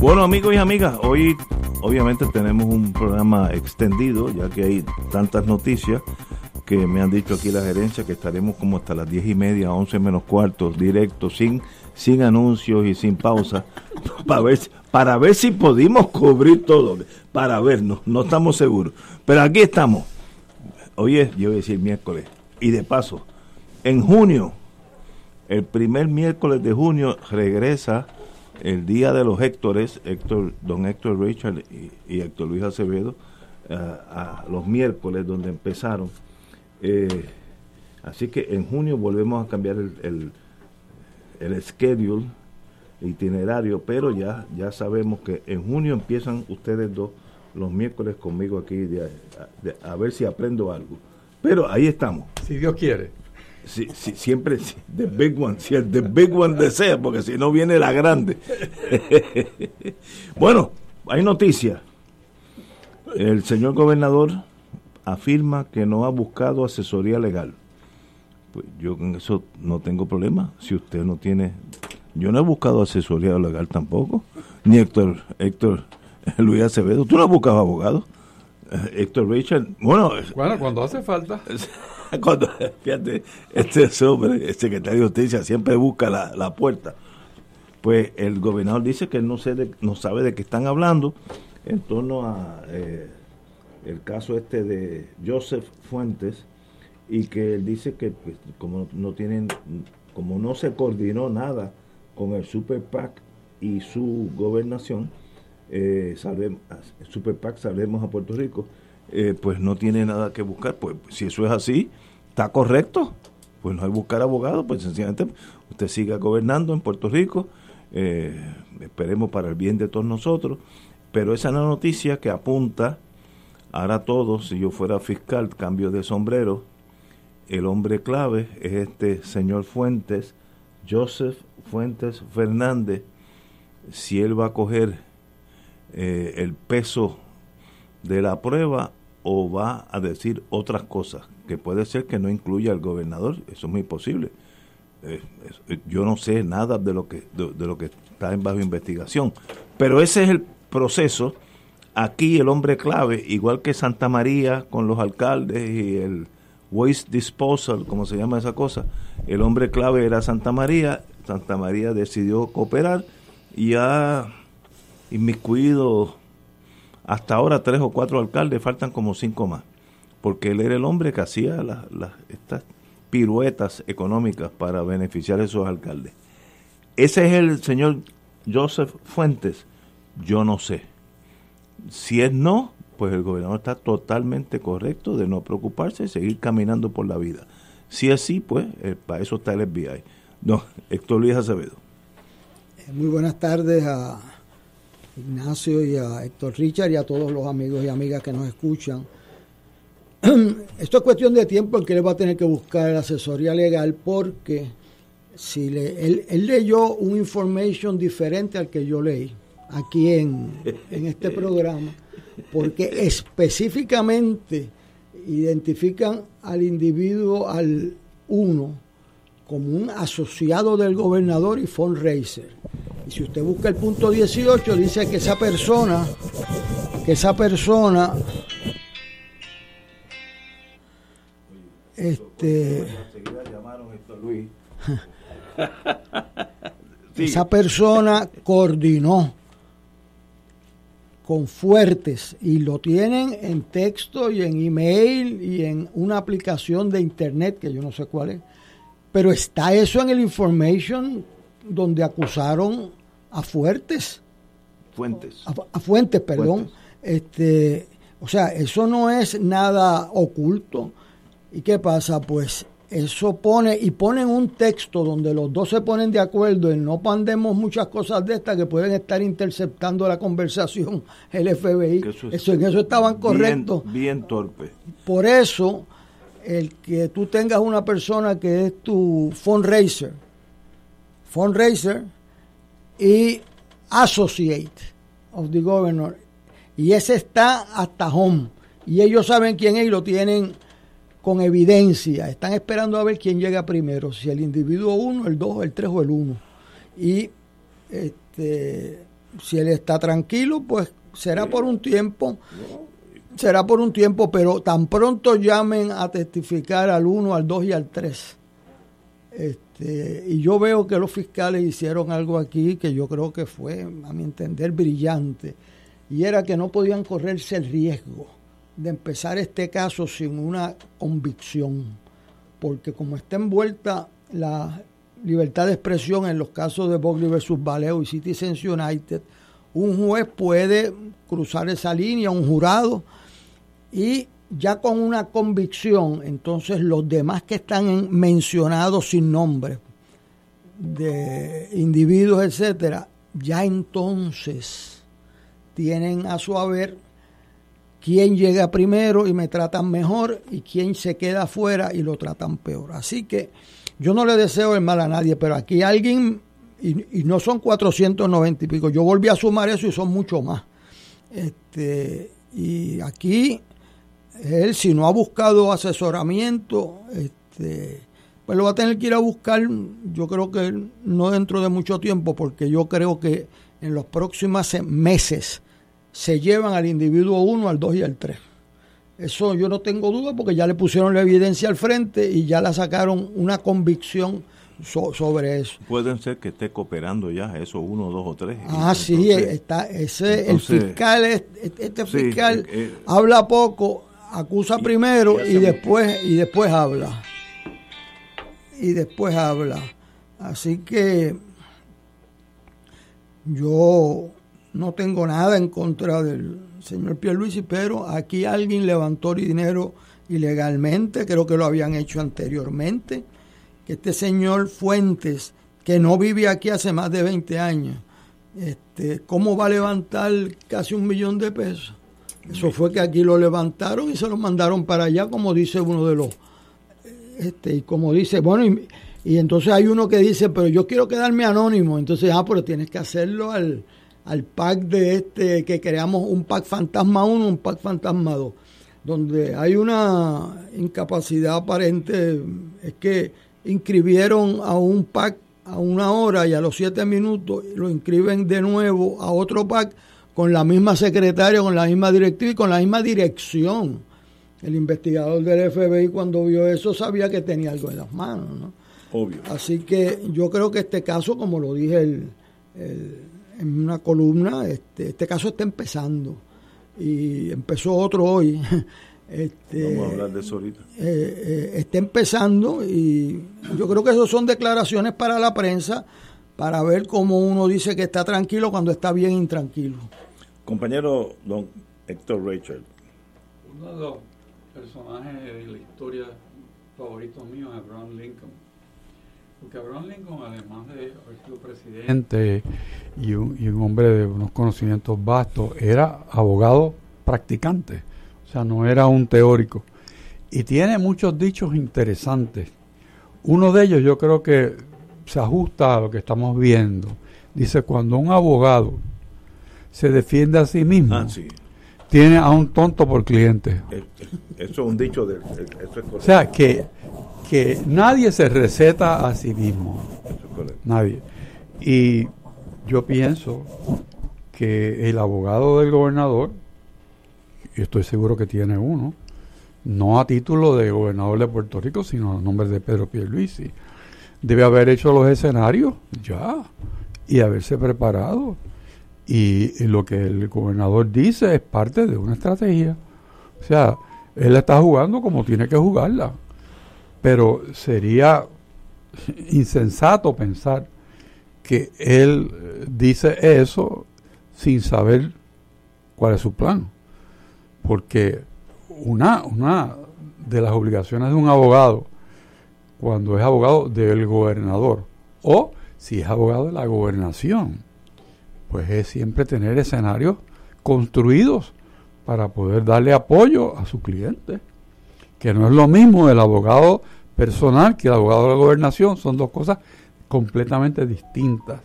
Bueno amigos y amigas, hoy obviamente tenemos un programa extendido ya que hay tantas noticias que me han dicho aquí la gerencia que estaremos como hasta las diez y media, once menos cuartos, directos, sin, sin anuncios y sin pausa, para ver, para ver si pudimos cubrir todo, para ver, no, no estamos seguros. Pero aquí estamos. Hoy es, yo voy a decir miércoles, y de paso, en junio, el primer miércoles de junio regresa el día de los Héctores, Héctor, don Héctor Richard y, Héctor Luis Acevedo, eh, a los miércoles donde empezaron. Eh, así que en junio volvemos a cambiar el, el, el schedule, itinerario, pero ya, ya sabemos que en junio empiezan ustedes dos los miércoles conmigo aquí a ver si aprendo algo. Pero ahí estamos. Si Dios quiere si, siempre the big one, si el the big one desea, porque si no viene la grande. bueno, hay noticia. El señor gobernador afirma que no ha buscado asesoría legal. Pues yo con eso no tengo problema. Si usted no tiene, yo no he buscado asesoría legal tampoco. Ni Héctor, Héctor Luis Acevedo. ¿Tú no has buscado abogado? Eh, Héctor Richard. Bueno, bueno, cuando hace falta. cuando, fíjate, este hombre, el secretario de Justicia, siempre busca la, puerta. Pues el gobernador dice que no, sé no sabe de qué están hablando en torno a eh, el caso este de Joseph Fuentes y que él dice que pues, como no tienen, como no se coordinó nada con el Super PAC y su gobernación, eh, Super PAC salvemos a Puerto Rico, eh, pues no tiene nada que buscar. Pues si eso es así, está correcto. Pues no hay buscar abogado, pues sencillamente usted siga gobernando en Puerto Rico, eh, esperemos para el bien de todos nosotros. Pero esa es la noticia que apunta, ahora todos, si yo fuera fiscal, cambio de sombrero, el hombre clave es este señor Fuentes, Joseph Fuentes Fernández, si él va a coger eh, el peso de la prueba o va a decir otras cosas, que puede ser que no incluya al gobernador, eso es muy posible. Eh, eh, yo no sé nada de lo que de, lo que está en bajo investigación, pero ese es el proceso. Aquí el hombre clave, igual que Santa María con los alcaldes y el waste disposal, como se llama esa cosa, el hombre clave era Santa María, Santa María decidió cooperar y ha inmiscuido hasta ahora tres o cuatro alcaldes, faltan como cinco más, porque él era el hombre que hacía las, estas piruetas económicas para beneficiar a esos alcaldes. Ese es el señor Joseph Fuentes, yo no sé. Si es no, pues el gobernador está totalmente correcto de no preocuparse y seguir caminando por la vida. Si es sí, pues eh, para eso está el FBI. No, Héctor Luis Acevedo. Muy buenas tardes a Ignacio y a Héctor Richard y a todos los amigos y amigas que nos escuchan. Esto es cuestión de tiempo en que él va a tener que buscar asesoría legal porque si le, él, leyó un information diferente al que yo leí aquí en, en este programa, porque específicamente identifican al individuo, al uno, como un asociado del gobernador y fundraiser. Y si usted busca el punto 18, dice que esa persona, que esa persona, este, Luis. Esa persona coordinó con fuertes y lo tienen en texto y en email y en una aplicación de internet que yo no sé cuál es. Pero está eso en el information donde acusaron a fuertes. Fuentes. A, fuentes, perdón. Este, o sea, eso no es nada oculto. ¿Y qué pasa? Pues eso pone, y ponen un texto donde los dos se ponen de acuerdo en no pandemos muchas cosas de estas que pueden estar interceptando la conversación el FBI. Eso, en eso estaban correctos. Bien, torpe. Por eso, el que tú tengas una persona que es tu fundraiser, fundraiser y associate of the governor, y ese está hasta home, y ellos saben quién es y lo tienen con evidencia. Están esperando a ver quién llega primero, si el individuo 1, el 2, el 3 o el 1. Y este, si él está tranquilo, pues será por un tiempo, será por un tiempo, pero tan pronto llamen a testificar al 1, al 2 y al 3. Este, y yo veo que los fiscales hicieron algo aquí que yo creo que fue, a mi entender, brillante, y era que no podían correrse el riesgo de empezar este caso sin una convicción, porque como está envuelta la libertad de expresión en los casos de Bogley versus Valeo y Citizens United, un juez puede cruzar esa línea, un jurado, y ya con una convicción, entonces los demás que están mencionados sin nombre, de individuos, etcétera, ya entonces tienen a su haber quién llega primero y me tratan mejor y quién se queda afuera y lo tratan peor. Así que yo no le deseo el mal a nadie, pero aquí alguien, y, no son 490 y pico, yo volví a sumar eso y son mucho más. Este, y aquí él, si no ha buscado asesoramiento, este, pues lo va a tener que ir a buscar, yo creo que no dentro de mucho tiempo, porque yo creo que en los próximos meses, se llevan al individuo 1, al 2 y al 3. Eso yo no tengo duda porque ya le pusieron la evidencia al frente y ya la sacaron una convicción sobre eso. Pueden ser que esté cooperando ya eso uno, dos o tres. Ah, sí, está, ese, el fiscal, este, fiscal eh, eh, habla poco, acusa primero y, después y después habla. Y después habla. Así que yo no tengo nada en contra del señor Pierluisi, pero aquí alguien levantó dinero ilegalmente, creo que lo habían hecho anteriormente, que este señor Fuentes, que no vive aquí hace más de 20 años, este, ¿cómo va a levantar casi un millón de pesos? Eso fue que aquí lo levantaron y se lo mandaron para allá, como dice uno de los, este, y como dice, bueno, y, y entonces hay uno que dice, pero yo quiero quedarme anónimo, entonces, ah, pero tienes que hacerlo al, al pack de este, que creamos un pack fantasma 1, un pack fantasma 2, donde hay una incapacidad aparente, es que inscribieron a un pack a una hora y a los siete minutos lo inscriben de nuevo a otro pack con la misma secretaria, con la misma directiva y con la misma dirección. El investigador del FBI cuando vio eso sabía que tenía algo en las manos, ¿no? Obvio. Así que yo creo que este caso, como lo dije el en una columna, este, este caso está empezando y empezó otro hoy. Este, Vamos a hablar de eso ahorita. Eh, eh, está empezando y yo creo que eso son declaraciones para la prensa para ver cómo uno dice que está tranquilo cuando está bien intranquilo. Compañero don Héctor Rachel. Uno de los personajes de la historia favoritos míos es Abraham Lincoln porque Abraham Lincoln, además de haber sido presidente y un, y un hombre de unos conocimientos vastos, era abogado practicante, o sea, no era un teórico. Y tiene muchos dichos interesantes. Uno de ellos yo creo que se ajusta a lo que estamos viendo. Dice, cuando un abogado se defiende a sí mismo, ah, tiene a un tonto por cliente. Eh, eh, eso es un dicho de... o sea, que que nadie se receta a sí mismo. Nadie. Y yo pienso que el abogado del gobernador, y estoy seguro que tiene uno, no a título de gobernador de Puerto Rico, sino a nombre de Pedro Pierluisi, debe haber hecho los escenarios ya y haberse preparado. Y, lo que el gobernador dice es parte de una estrategia. O sea, él está jugando como tiene que jugarla. Pero sería insensato pensar que él dice eso sin saber cuál es su plan. Porque una, una de las obligaciones de un abogado, cuando es abogado del gobernador, o si es abogado de la gobernación, pues es siempre tener escenarios construidos para poder darle apoyo a su cliente, que no es lo mismo el abogado personal que el abogado de la gobernación, son dos cosas completamente distintas.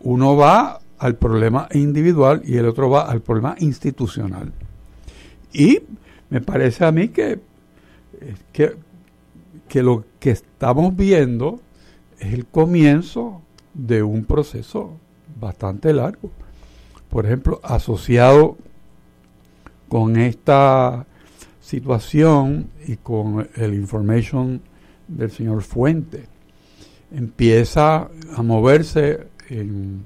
Uno va al problema individual y el otro va al problema institucional. Y me parece a mí que, que, que lo que estamos viendo es el comienzo de un proceso bastante largo. Por ejemplo, asociado con esta situación y con el information del señor Fuente, empieza a moverse en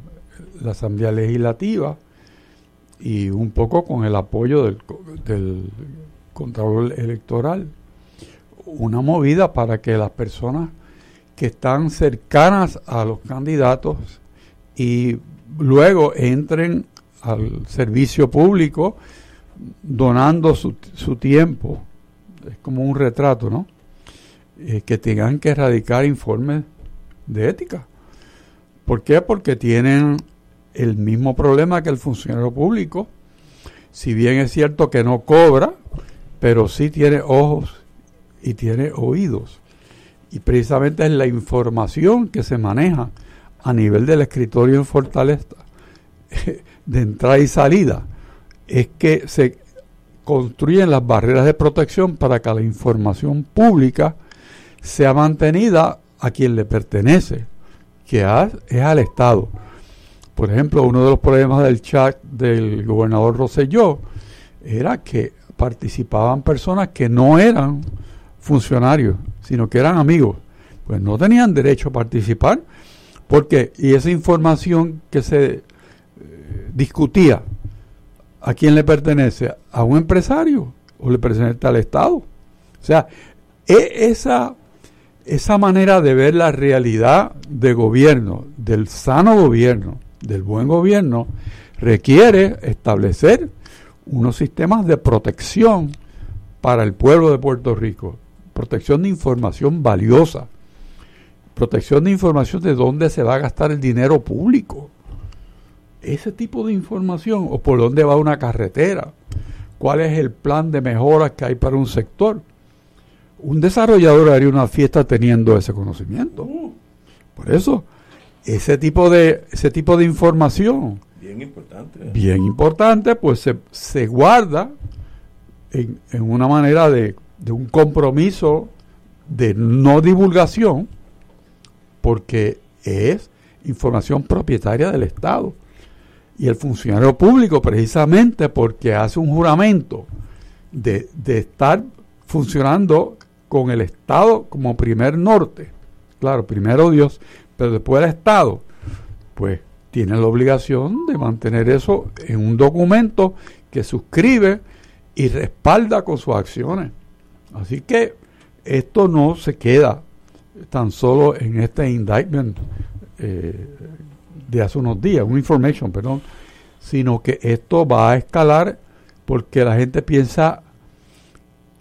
la Asamblea Legislativa y un poco con el apoyo del, del Contralor Electoral, una movida para que las personas que están cercanas a los candidatos y luego entren al servicio público donando su, su tiempo. Es como un retrato, ¿no? Eh, que tengan que erradicar informes de ética. ¿Por qué? Porque tienen el mismo problema que el funcionario público. Si bien es cierto que no cobra, pero sí tiene ojos y tiene oídos. Y precisamente es la información que se maneja a nivel del escritorio en Fortaleza, de entrada y salida, es que se construyen las barreras de protección para que la información pública sea mantenida a quien le pertenece, que es al Estado. Por ejemplo, uno de los problemas del chat del gobernador Rosselló era que participaban personas que no eran funcionarios, sino que eran amigos. Pues no tenían derecho a participar, porque, y esa información que se eh, discutía, ¿a quién le pertenece? ¿A un empresario o le pertenece al Estado? O sea, e, esa esa manera de ver la realidad de gobierno, del sano gobierno, del buen gobierno, requiere establecer unos sistemas de protección para el pueblo de Puerto Rico. Protección de información valiosa. Protección de información de dónde se va a gastar el dinero público. Ese tipo de información, o por dónde va una carretera, cuál es el plan de mejoras que hay para un sector un desarrollador haría una fiesta teniendo ese conocimiento. Uh. Por eso, ese tipo de, ese tipo de información. Bien importante. Bien importante, pues se, se guarda en, en, una manera de, de un compromiso de no divulgación, porque es información propietaria del Estado. Y el funcionario público, precisamente porque hace un juramento de, de estar funcionando con el Estado como primer norte, claro, primero Dios, pero después el Estado, pues tiene la obligación de mantener eso en un documento que suscribe y respalda con sus acciones. Así que esto no se queda tan solo en este indictment eh, de hace unos días, un information, perdón, sino que esto va a escalar porque la gente piensa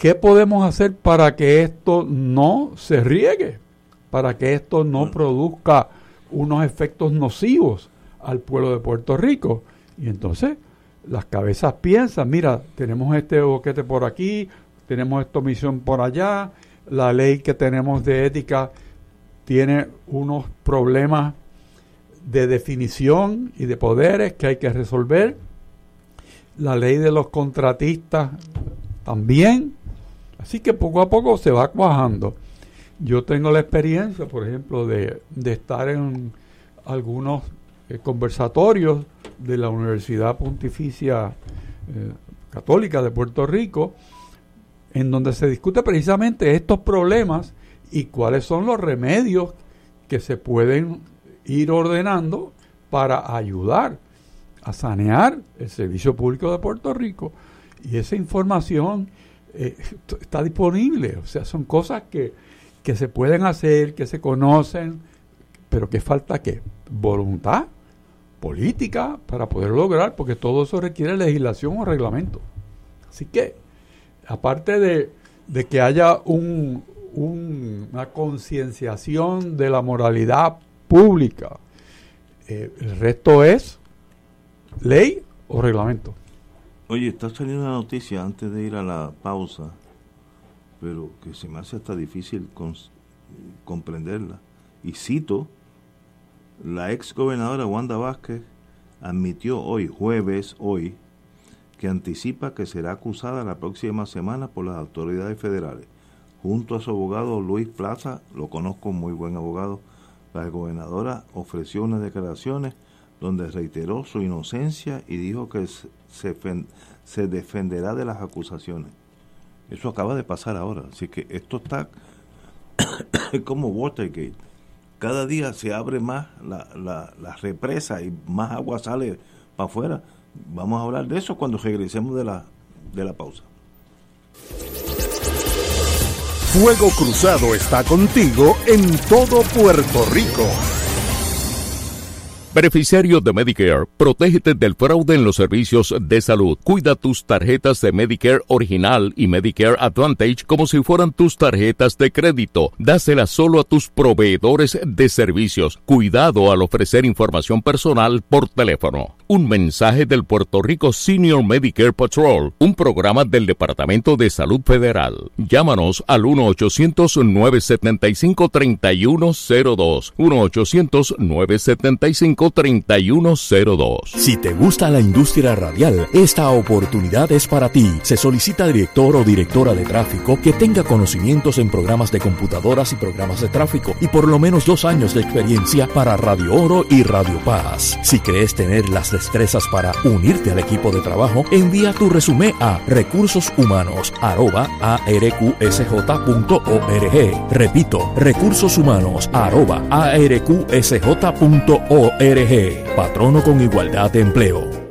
¿Qué podemos hacer para que esto no se riegue? Para que esto no produzca unos efectos nocivos al pueblo de Puerto Rico. Y entonces las cabezas piensan, mira, tenemos este boquete por aquí, tenemos esta omisión por allá, la ley que tenemos de ética tiene unos problemas de definición y de poderes que hay que resolver. La ley de los contratistas también. Así que poco a poco se va cuajando. Yo tengo la experiencia, por ejemplo, de, estar en algunos eh, conversatorios de la Universidad Pontificia eh, Católica de Puerto Rico, en donde se discute precisamente estos problemas y cuáles son los remedios que se pueden ir ordenando para ayudar a sanear el servicio público de Puerto Rico. Y esa información eh, está disponible, o sea, son cosas que, que se pueden hacer, que se conocen, pero que falta qué? Voluntad política para poder lograr, porque todo eso requiere legislación o reglamento. Así que, aparte de, de que haya un, una concienciación de la moralidad pública, eh, el resto es ley o reglamento. Oye, está saliendo una noticia antes de ir a la pausa, pero que se me hace hasta difícil comprenderla. Y cito, la ex gobernadora Wanda Vázquez admitió hoy, jueves, hoy, que anticipa que será acusada la próxima semana por las autoridades federales. Junto a su abogado Luis Plaza, lo conozco, muy buen abogado, la gobernadora ofreció unas declaraciones donde reiteró su inocencia y dijo que se, se defenderá de las acusaciones. Eso acaba de pasar ahora, así que esto está como Watergate. Cada día se abre más la, la, la represa y más agua sale para afuera. Vamos a hablar de eso cuando regresemos de la, de la pausa. Fuego Cruzado está contigo en todo Puerto Rico. Beneficiario de Medicare, protégete del fraude en los servicios de salud. Cuida tus tarjetas de Medicare original y Medicare Advantage como si fueran tus tarjetas de crédito. Dáselas solo a tus proveedores de servicios. Cuidado al ofrecer información personal por teléfono. Un mensaje del Puerto Rico Senior Medicare Patrol, un programa del Departamento de Salud Federal. Llámanos al 1-800-975-3102. 1-800-975 3102. Si te gusta la industria radial, esta oportunidad es para ti. Se solicita director o directora de tráfico que tenga conocimientos en programas de computadoras y programas de tráfico y por lo menos dos años de experiencia para Radio Oro y Radio Paz. Si crees tener las destrezas para unirte al equipo de trabajo, envía tu resumen a recursoshumanos.arqsj.org. Repito, recursoshumanos.arqsj.org patrono con igualdad de empleo.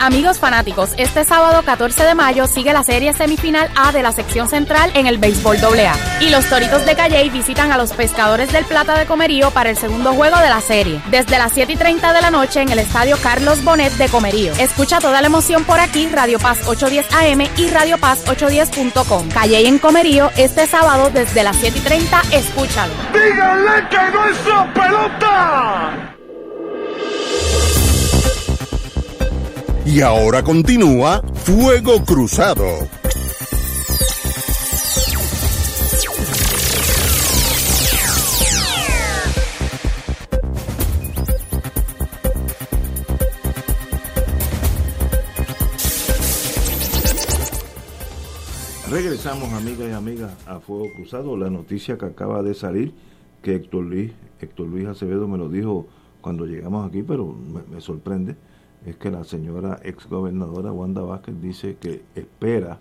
Amigos fanáticos, este sábado 14 de mayo sigue la serie semifinal A de la sección central en el béisbol AA. Y los Toritos de Calley visitan a los Pescadores del Plata de Comerío para el segundo juego de la serie. Desde las 7 y 30 de la noche en el estadio Carlos Bonet de Comerío. Escucha toda la emoción por aquí, Radio Paz 810 AM y Radio Paz 810.com. Calley en Comerío este sábado desde las 7 y 30. Escúchalo. ¡Díganle que no pelota! Y ahora continúa Fuego Cruzado. Regresamos, amigas y amigas, a Fuego Cruzado. La noticia que acaba de salir, que Héctor Luis, Héctor Luis Acevedo me lo dijo cuando llegamos aquí, pero me sorprende es que la señora exgobernadora Wanda Vázquez dice que espera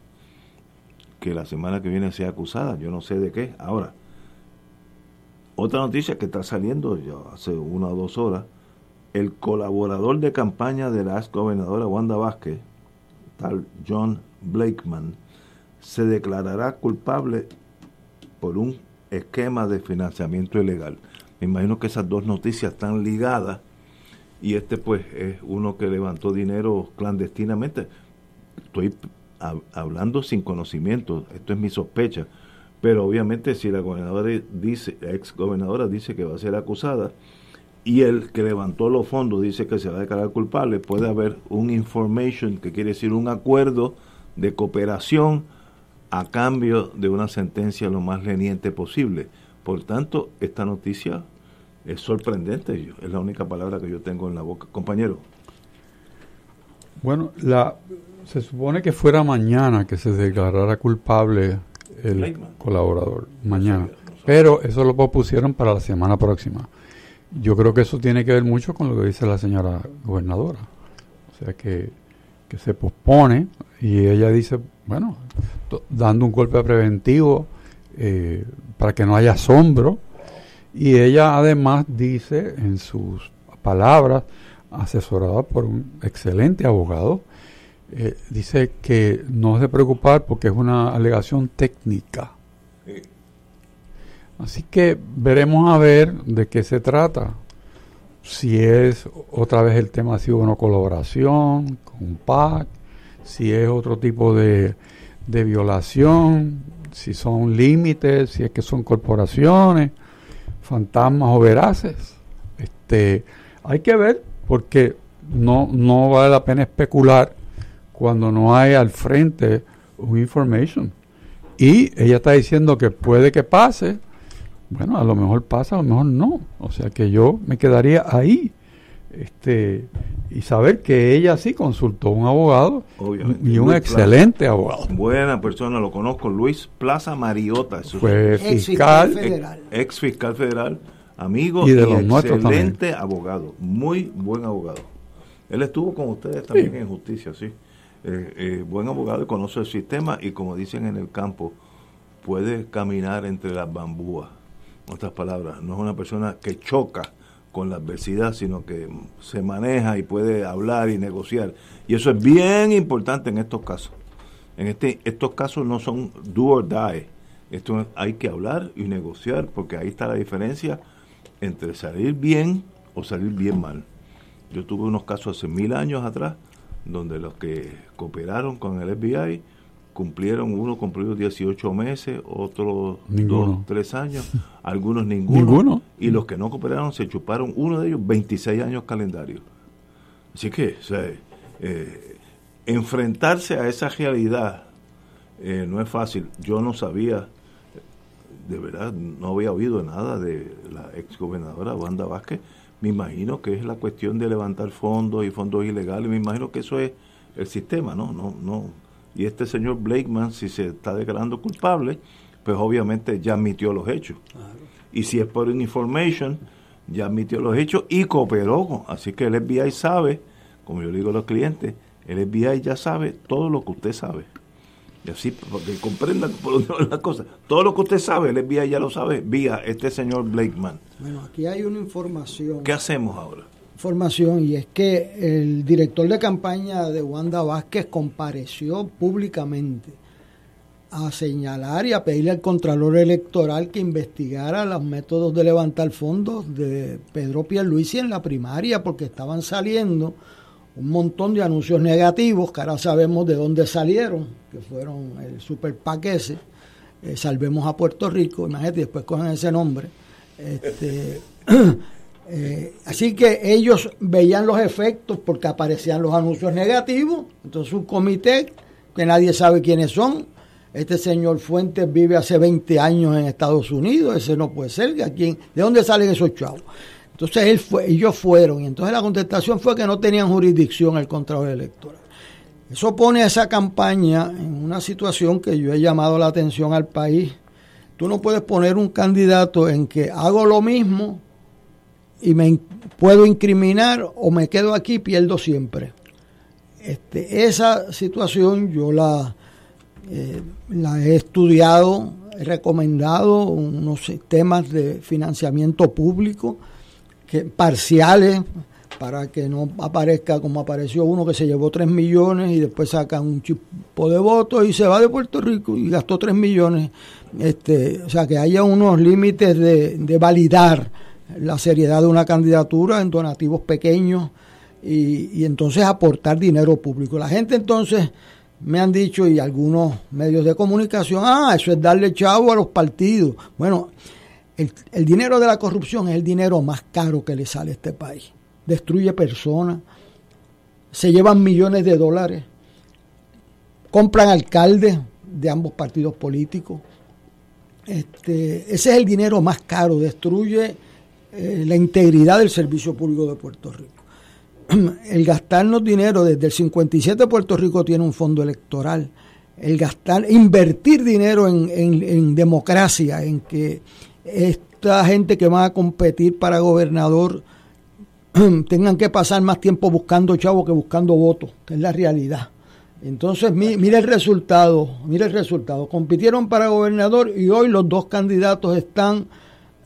que la semana que viene sea acusada. Yo no sé de qué. Ahora, otra noticia que está saliendo ya hace una o dos horas, el colaborador de campaña de la exgobernadora Wanda Vázquez, tal John Blakeman, se declarará culpable por un esquema de financiamiento ilegal. Me imagino que esas dos noticias están ligadas y este pues es uno que levantó dinero clandestinamente. Estoy hablando sin conocimiento, esto es mi sospecha, pero obviamente si la gobernadora dice, la ex gobernadora dice que va a ser acusada y el que levantó los fondos dice que se va a declarar culpable, puede haber un information, que quiere decir un acuerdo de cooperación a cambio de una sentencia lo más leniente posible. Por tanto, esta noticia es sorprendente, es la única palabra que yo tengo en la boca. Compañero. Bueno, la, Se supone que fuera mañana que se declarara culpable el colaborador. Mañana. Pero eso lo propusieron para la semana próxima. Yo creo que eso tiene que ver mucho con lo que dice la señora gobernadora. O sea que, que se pospone y ella dice, bueno, dando un golpe preventivo eh, para que no haya asombro. Y ella además dice en sus palabras, asesorada por un excelente abogado, eh, dice que no es de preocupar porque es una alegación técnica. Así que veremos a ver de qué se trata. Si es otra vez el tema ha sido una colaboración con PAC, si es otro tipo de, de violación, si son límites, si es que son corporaciones, fantasmas o veraces. Este, hay que ver porque no, no vale la pena especular cuando no hay al frente un information. Y ella está diciendo que puede que pase. Bueno, a lo mejor pasa, a lo mejor no. O sea que yo me quedaría ahí. Este, y saber que ella sí consultó a un abogado y un excelente abogado. Buena persona, lo conozco, Luis Plaza Mariota. Fue fiscal, federal. Ex, fiscal federal, amigo y, de los excelente abogado, muy buen abogado. Él estuvo con ustedes también en justicia, sí. Eh, eh, buen abogado y conoce el sistema y como dicen en el campo, puede caminar entre las bambúas. En otras palabras, no es una persona que choca con la adversidad, sino que se maneja y puede hablar y negociar. Y eso es bien importante en estos casos. En este, estos casos no son do or die. Esto hay que hablar y negociar porque ahí está la diferencia entre salir bien o salir bien mal. Yo tuve unos casos hace mil años atrás donde los que cooperaron con el FBI cumplieron, uno cumplió 18 meses, otros dos, tres años, algunos ninguno, y los que no cooperaron se chuparon, uno de ellos 26 años calendario. Así que, eh, enfrentarse a esa realidad eh, no es fácil. Yo no sabía, de verdad, no había oído nada de la ex gobernadora Wanda Vázquez me imagino que es la cuestión de levantar fondos y fondos ilegales, me imagino que eso es el sistema, ¿no? no, no Y este señor Blakeman, si se está declarando culpable, pues obviamente ya admitió los hechos. Y si es por information, ya admitió los hechos y cooperó. Así que el FBI sabe, como yo le digo a los clientes, el FBI ya sabe todo lo que usted sabe. Y así, para que comprendan por las cosas. Todo lo que usted sabe, el FBI ya lo sabe, vía este señor Blakeman. Bueno, aquí hay una información. ¿Qué hacemos ahora? Información, y es que el director de campaña de Wanda Vázquez compareció públicamente a señalar y a pedirle al Contralor Electoral que investigara los métodos de levantar fondos de Pedro Pierluisi en la primaria, porque estaban saliendo un montón de anuncios negativos, que ahora sabemos de dónde salieron, que fueron el super ese, eh, Salvemos a Puerto Rico, imagínate, después cogen ese nombre. Este, eh, así que ellos veían los efectos porque aparecían los anuncios negativos, entonces un comité que nadie sabe quiénes son, este señor Fuentes vive hace 20 años en Estados Unidos, ese no puede ser, ¿de dónde salen esos chavos? Entonces él fue, ellos fueron, y entonces la contestación fue que no tenían jurisdicción el control electoral. Eso pone a esa campaña en una situación que yo he llamado la atención al país. Tú no puedes poner un candidato en que hago lo mismo y me puedo incriminar o me quedo aquí y pierdo siempre. Este, esa situación yo la, eh, la he estudiado, he recomendado unos sistemas de financiamiento público que, parciales para que no aparezca como apareció uno que se llevó 3 millones y después sacan un chipo de votos y se va de Puerto Rico y gastó 3 millones. Este, o sea, que haya unos límites de, de validar la seriedad de una candidatura en donativos pequeños y, y entonces aportar dinero público. La gente entonces me han dicho y algunos medios de comunicación, ah, eso es darle chavo a los partidos. Bueno, el, dinero de la corrupción es el dinero más caro que le sale a este país. Destruye personas, se llevan millones de dólares, compran alcaldes de ambos partidos políticos. Este, ese es el dinero más caro, destruye eh, la integridad del servicio público de Puerto Rico. el gastarnos dinero, desde el 57 Puerto Rico tiene un fondo electoral, el gastar, invertir dinero en, en democracia, en que esta gente que va a competir para gobernador tengan que pasar más tiempo buscando chavos que buscando votos, que es la realidad. Entonces, mire el resultado, mire el resultado. Compitieron para gobernador y hoy los dos candidatos están,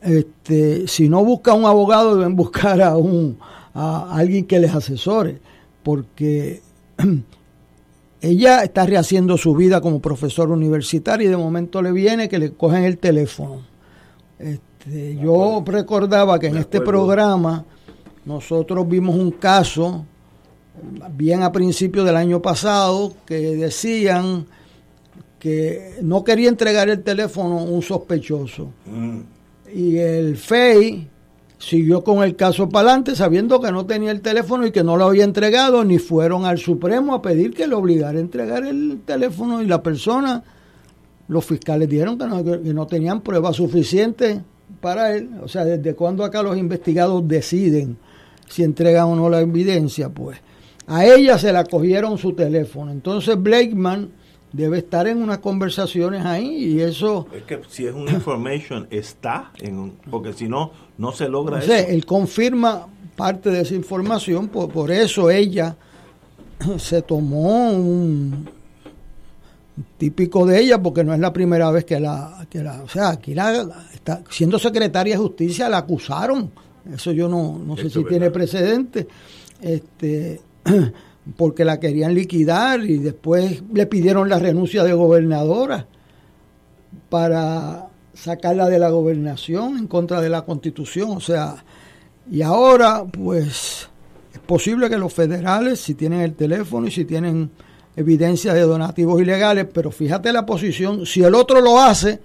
este, si no buscan un abogado, deben buscar a, un, a alguien que les asesore, porque ella está rehaciendo su vida como profesor universitario y de momento le viene que le cogen el teléfono. Este, yo recordaba que en este programa nosotros vimos un caso bien a principios del año pasado que decían que no quería entregar el teléfono un sospechoso. Mm. Y el FEI siguió con el caso para adelante sabiendo que no tenía el teléfono y que no lo había entregado, ni fueron al Supremo a pedir que le obligara a entregar el teléfono y la persona, los fiscales dijeron que no, que no tenían pruebas suficientes para él. O sea, ¿desde cuándo acá los investigados deciden si entregan o no la evidencia? Pues a ella se la cogieron su teléfono. Entonces Blakeman debe estar en unas conversaciones ahí y eso... Es que si es una information está, en porque si no, no se logra eso. Él confirma parte de esa información, por, por eso ella se tomó un típico de ella, porque no es la primera vez que la... Que la o sea, aquí la, está, siendo secretaria de justicia la acusaron. Eso yo no, no sé si tiene precedente. Este, porque la querían liquidar y después le pidieron la renuncia de gobernadora para sacarla de la gobernación en contra de la constitución. O sea, y ahora pues es posible que los federales, si tienen el teléfono y si tienen evidencia de donativos ilegales, pero fíjate la posición, si el otro lo hace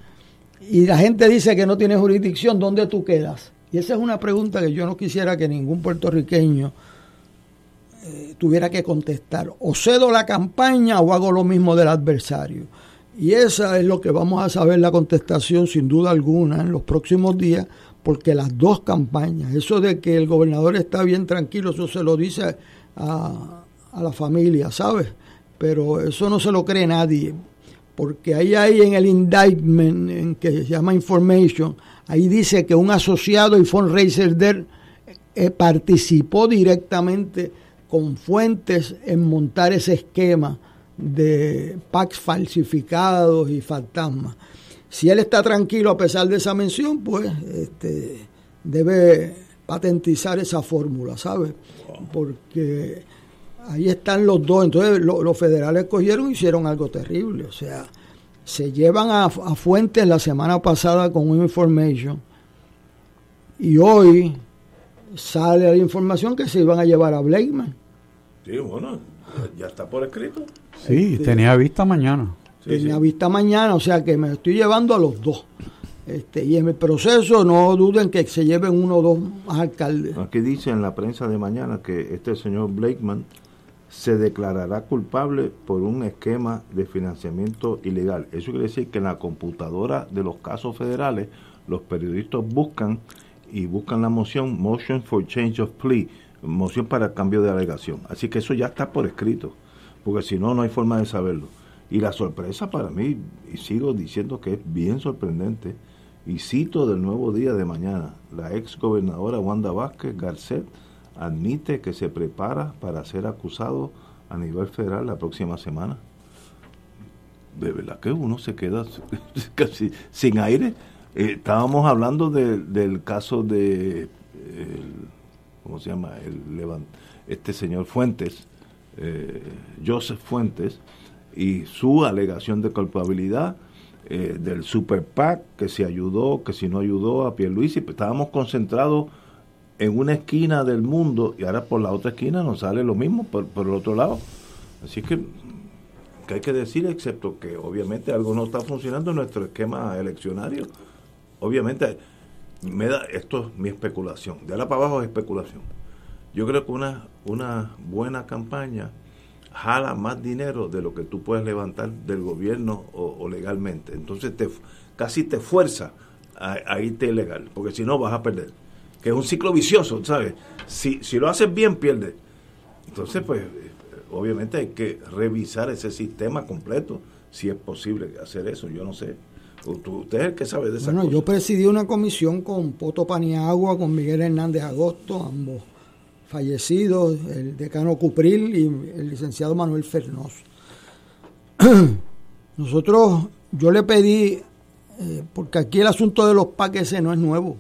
y la gente dice que no tiene jurisdicción, ¿dónde tú quedas? Y esa es una pregunta que yo no quisiera que ningún puertorriqueño eh, tuviera que contestar, o cedo la campaña o hago lo mismo del adversario. Y esa es lo que vamos a saber la contestación sin duda alguna en los próximos días, porque las dos campañas, eso de que el gobernador está bien tranquilo, eso se lo dice a, a la familia, ¿sabes? Pero eso no se lo cree nadie, porque ahí hay en el indictment, en que se llama information, ahí dice que un asociado y fundraiser de eh, participó directamente con fuentes en montar ese esquema de packs falsificados y fantasmas. Si él está tranquilo a pesar de esa mención, pues este, debe patentizar esa fórmula, ¿sabes? Porque ahí están los dos. Entonces los federales cogieron y hicieron algo terrible. O sea, se llevan a, a fuentes la semana pasada con un information y hoy sale la información que se iban a llevar a Blakeman. Sí, bueno, ya está por escrito. Sí, este, tenía vista mañana. tenía vista mañana, o sea que me estoy llevando a los dos. Este, y en el proceso no duden que se lleven uno o dos alcaldes. Aquí dice en la prensa de mañana que este señor Blakeman se declarará culpable por un esquema de financiamiento ilegal. Eso quiere decir que en la computadora de los casos federales los periodistas buscan y buscan la moción Motion for Change of Plea, moción para cambio de alegación. Así que eso ya está por escrito, porque si no, no hay forma de saberlo. Y la sorpresa para mí, y sigo diciendo que es bien sorprendente, y cito del nuevo día de mañana, la ex gobernadora Wanda Vázquez Garcet admite que se prepara para ser acusado a nivel federal la próxima semana. De verdad que uno se queda casi sin aire eh, estábamos hablando del caso de, ¿cómo se llama? El, este señor Fuentes, eh, Joseph Fuentes, y su alegación de culpabilidad eh, del Super PAC, que si ayudó, que si no ayudó a Pierluisi, pues estábamos concentrados en una esquina del mundo y ahora por la otra esquina nos sale lo mismo por, por el otro lado. Así que, que hay que decir, excepto que obviamente algo no está funcionando en nuestro esquema eleccionario obviamente, me da, esto es mi especulación, de ahora para abajo es especulación. Yo creo que una, una buena campaña jala más dinero de lo que tú puedes levantar del gobierno o, legalmente. Entonces te, casi te fuerza a, irte ilegal, porque si no vas a perder. Que es un ciclo vicioso, ¿sabes? Si, si lo haces bien, pierdes. Entonces, pues, obviamente hay que revisar ese sistema completo, si es posible hacer eso, yo no sé. Usted es el que sabe de esa Bueno, yo presidí una comisión con Poto Paniagua, con Miguel Hernández Agosto, ambos fallecidos, el decano Cupril y el licenciado Manuel Fernós. Nosotros, yo le pedí, eh, porque aquí el asunto de los paquetes no es nuevo,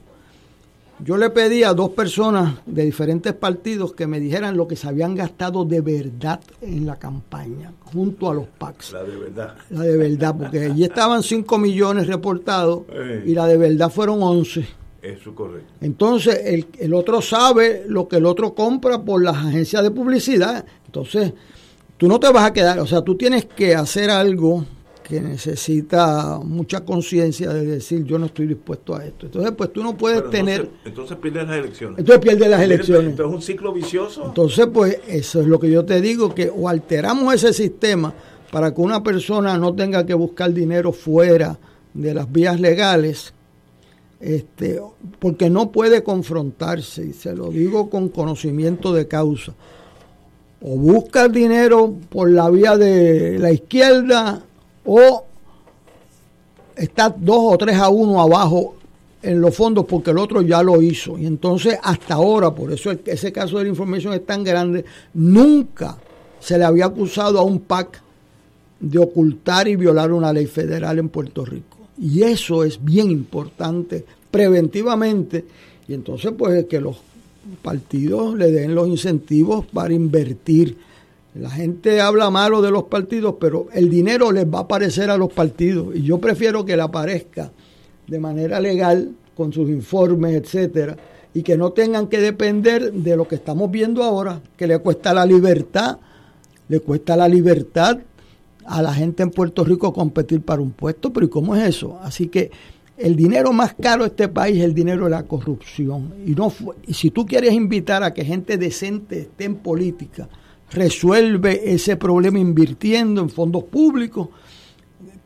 yo le pedí a dos personas de diferentes partidos que me dijeran lo que se habían gastado de verdad en la campaña, junto a los PACs. La de verdad. La de verdad, porque allí estaban 5 millones reportados y la de verdad fueron 11. Eso es correcto. Entonces, el, el otro sabe lo que el otro compra por las agencias de publicidad. Entonces, tú no te vas a quedar, o sea, tú tienes que hacer algo que necesita mucha conciencia de decir yo no estoy dispuesto a esto. Entonces, pues tú no puedes tener... Entonces, pierdes las elecciones. Entonces pierdes las elecciones. Entonces es un ciclo vicioso. Entonces, pues eso es lo que yo te digo, que o alteramos ese sistema para que una persona no tenga que buscar dinero fuera de las vías legales, este, porque no puede confrontarse, y se lo digo con conocimiento de causa. O busca el dinero por la vía de la izquierda o está dos o tres a uno abajo en los fondos porque el otro ya lo hizo. Y entonces hasta ahora, por eso ese caso de la información es tan grande, nunca se le había acusado a un PAC de ocultar y violar una ley federal en Puerto Rico. Y eso es bien importante preventivamente. Y entonces pues que los partidos le den los incentivos para invertir la gente habla malo de los partidos, pero el dinero les va a aparecer a los partidos. Y yo prefiero que le aparezca de manera legal, con sus informes, etcétera, y que no tengan que depender de lo que estamos viendo ahora, que le cuesta la libertad, le cuesta la libertad a la gente en Puerto Rico competir para un puesto, pero ¿y cómo es eso? Así que el dinero más caro de este país es el dinero de la corrupción. Y, no y si tú quieres invitar a que gente decente esté en política, resuelve ese problema invirtiendo en fondos públicos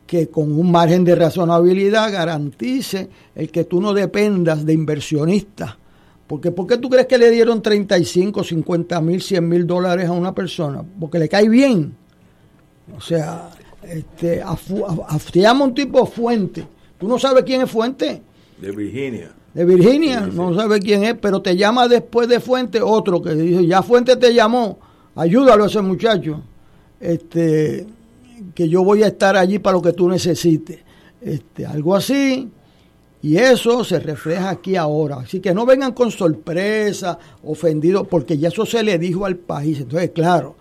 que con un margen de razonabilidad garantice el que tú no dependas de inversionistas. Porque ¿por qué tú crees que le dieron 35, 50 mil, 100 mil dólares a una persona? Porque le cae bien. O sea, este, a, te llama un tipo Fuente. ¿Tú no sabes quién es Fuente? De Virginia. De Virginia, no sabes quién es, pero te llama después de Fuente otro que dice, ya Fuente te llamó ayúdalo a ese muchacho, este, que yo voy a estar allí para lo que tú necesites. Este, algo así, y eso se refleja aquí ahora. Así que no vengan con sorpresa, ofendidos, porque ya eso se le dijo al país. Entonces, claro,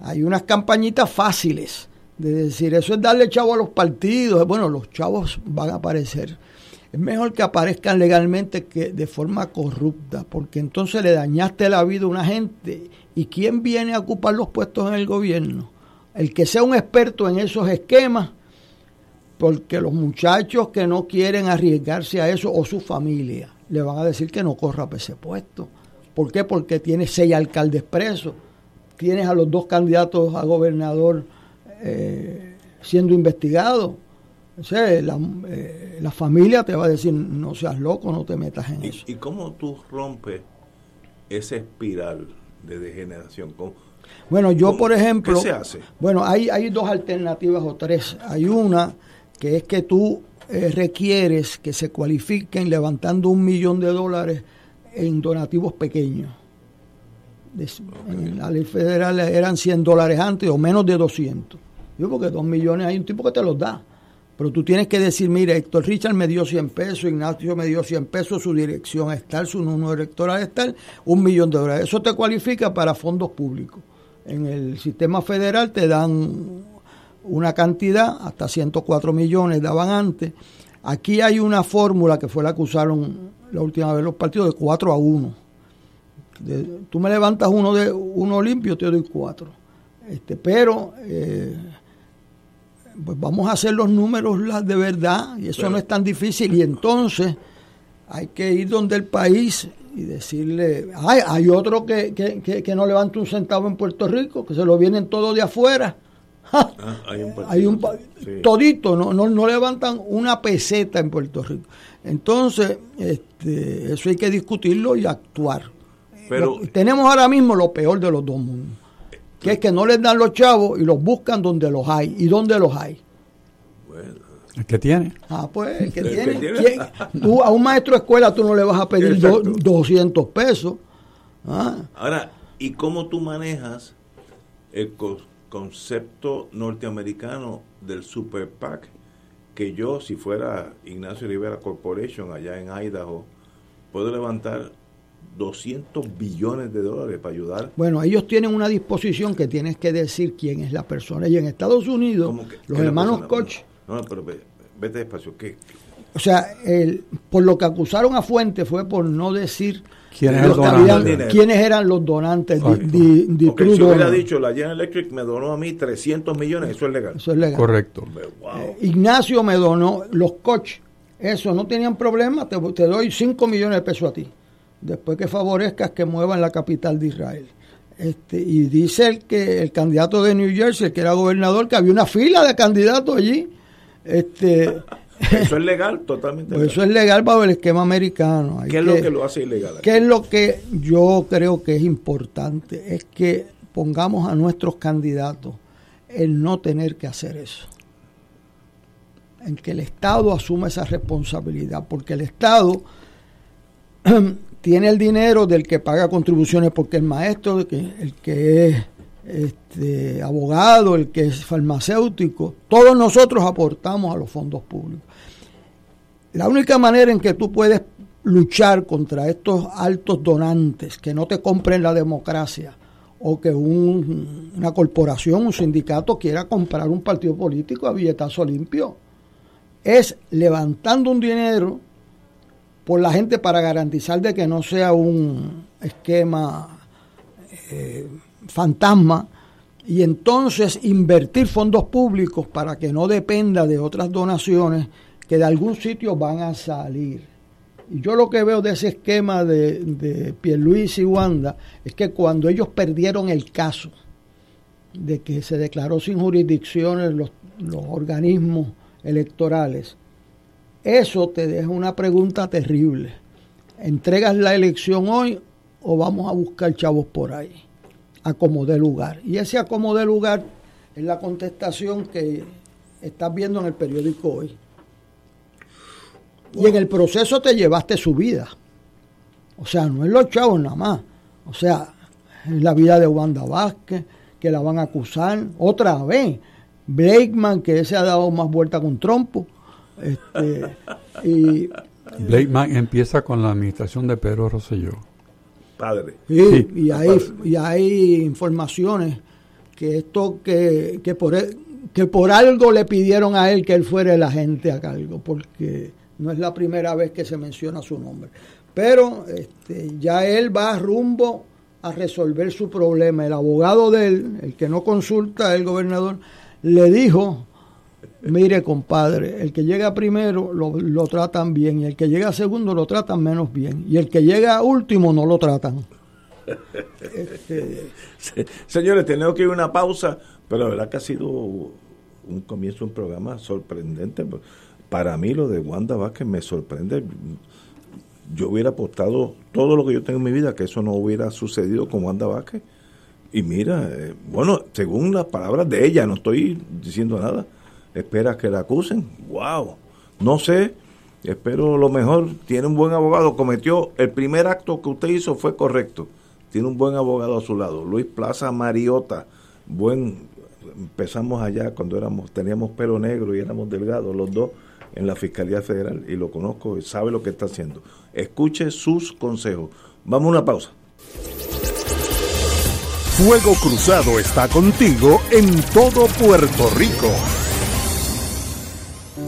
hay unas campañitas fáciles de decir, eso es darle chavo a los partidos. Bueno, los chavos van a aparecer. Es mejor que aparezcan legalmente que de forma corrupta, porque entonces le dañaste la vida a una gente ¿Y quién viene a ocupar los puestos en el gobierno? El que sea un experto en esos esquemas, porque los muchachos que no quieren arriesgarse a eso o su familia le van a decir que no corra para ese puesto. ¿Por qué? Porque tiene seis alcaldes presos, tienes a los dos candidatos a gobernador eh, siendo investigados. La, eh, la, familia te va a decir, no seas loco, no te metas en eso. ¿Y cómo tú rompes esa espiral? De degeneración. bueno, yo por ejemplo... ¿Qué se hace? Bueno, hay, hay dos alternativas o tres. Hay una que es que tú eh, requieres que se cualifiquen levantando un millón de dólares en donativos pequeños. En la ley federal eran 100 dólares antes o menos de 200. Yo porque dos millones hay un tipo que te los da. Pero tú tienes que decir, mire, Héctor Richard me dio 100 pesos, Ignacio me dio 100 pesos, su dirección es tal, su número electoral es tal, un millón de dólares. Eso te cualifica para fondos públicos. En el sistema federal te dan una cantidad, hasta 104 millones daban antes. Aquí hay una fórmula que fue la que usaron la última vez los partidos de 4 a 1. tú me levantas uno de uno limpio, te doy 4. Este, pero eh, pues vamos a hacer los números de verdad y eso no es tan difícil y entonces hay que ir donde el país y decirle, hay, hay otro que, que, no levanta un centavo en Puerto Rico, que se lo vienen todos de afuera. Ah, hay un, todito, no, no, no levantan una peseta en Puerto Rico. Entonces, este, eso hay que discutirlo y actuar. Pero tenemos ahora mismo lo peor de los dos mundos. Que es que no les dan los chavos y los buscan donde los hay. ¿Y dónde los hay? El que tiene. Ah, pues el que tiene. Tú, a un maestro de escuela tú no le vas a pedir 200 pesos. Ah. Ahora, ¿y cómo tú manejas el concepto norteamericano del Super PAC? Que yo, si fuera Ignacio Rivera Corporation allá en Idaho, puedo levantar 200 billones de dólares para ayudar. Bueno, ellos tienen una disposición que tienes que decir quién es la persona. Y en Estados Unidos, los hermanos Koch... No, pero vete despacio. ¿Qué? O sea, el, por lo que acusaron a Fuente fue por no decir ¿Quiénes, eran los donantes de, Si hubiera dicho, la General Electric me donó a mí 300 millones, eso es legal. Eso es legal. Correcto. Eh, Ignacio me donó, los Koch, eso, no tenían problema, te, te doy 5 millones de pesos a ti después que favorezcas que muevan la capital de Israel. Este, y dice el que el candidato de New Jersey, el que era gobernador, que había una fila de candidatos allí. Este, eso es legal, totalmente pues Eso es legal bajo el esquema americano. ¿Qué es lo que lo hace ilegal? ¿Qué es lo que yo creo que es importante? Es que pongamos a nuestros candidatos el no tener que hacer eso. En que el Estado asuma esa responsabilidad, porque el Estado tiene el dinero del que paga contribuciones porque el maestro, el que, es este, abogado, el que es farmacéutico, todos nosotros aportamos a los fondos públicos. La única manera en que tú puedes luchar contra estos altos donantes que no te compren la democracia o que una corporación, un sindicato quiera comprar un partido político a billetazo limpio, es levantando un dinero por la gente para garantizar de que no sea un esquema eh, fantasma y entonces invertir fondos públicos para que no dependa de otras donaciones que de algún sitio van a salir. Y yo lo que veo de ese esquema de, de Pierluis y Wanda es que cuando ellos perdieron el caso de que se declaró sin jurisdicción los, los organismos electorales, eso te deja una pregunta terrible. ¿Entregas la elección hoy o vamos a buscar chavos por ahí? Acomode lugar. Y ese acomode lugar es la contestación que estás viendo en el periódico hoy. Y en el proceso te llevaste su vida. O sea, no es los chavos nada más. O sea, es la vida de Wanda Vázquez, que la van a acusar otra vez. Blakeman, que se ha dado más vuelta con trompo. Este, y, Blake empieza con la administración de Pedro Rosselló. Padre. Y, hay, y hay informaciones que esto que, que por e, que por algo le pidieron a él que él fuera el agente a cargo, porque no es la primera vez que se menciona su nombre. Pero este, ya él va rumbo a resolver su problema. El abogado de él, el que no consulta, el gobernador, le dijo Mire, compadre, el que llega primero lo, tratan bien y el que llega segundo lo tratan menos bien y el que llega último no lo tratan. Este, señores, tenemos que ir a una pausa, pero la verdad que ha sido un comienzo, un programa sorprendente. Para mí lo de Wanda Vázquez me sorprende. Yo hubiera apostado todo lo que yo tengo en mi vida que eso no hubiera sucedido con Wanda Vázquez. Y mira, eh, bueno, según las palabras de ella, no estoy diciendo nada espera que la acusen. ¡Wow! No sé, espero lo mejor. Tiene un buen abogado, cometió el primer acto que usted hizo fue correcto. Tiene un buen abogado a su lado, Luis Plaza Mariota, buen empezamos allá cuando éramos teníamos pelo negro y éramos delgados los dos en la Fiscalía Federal y lo conozco y sabe lo que está haciendo. Escuche sus consejos. Vamos a una pausa. Fuego Cruzado está contigo en todo Puerto Rico.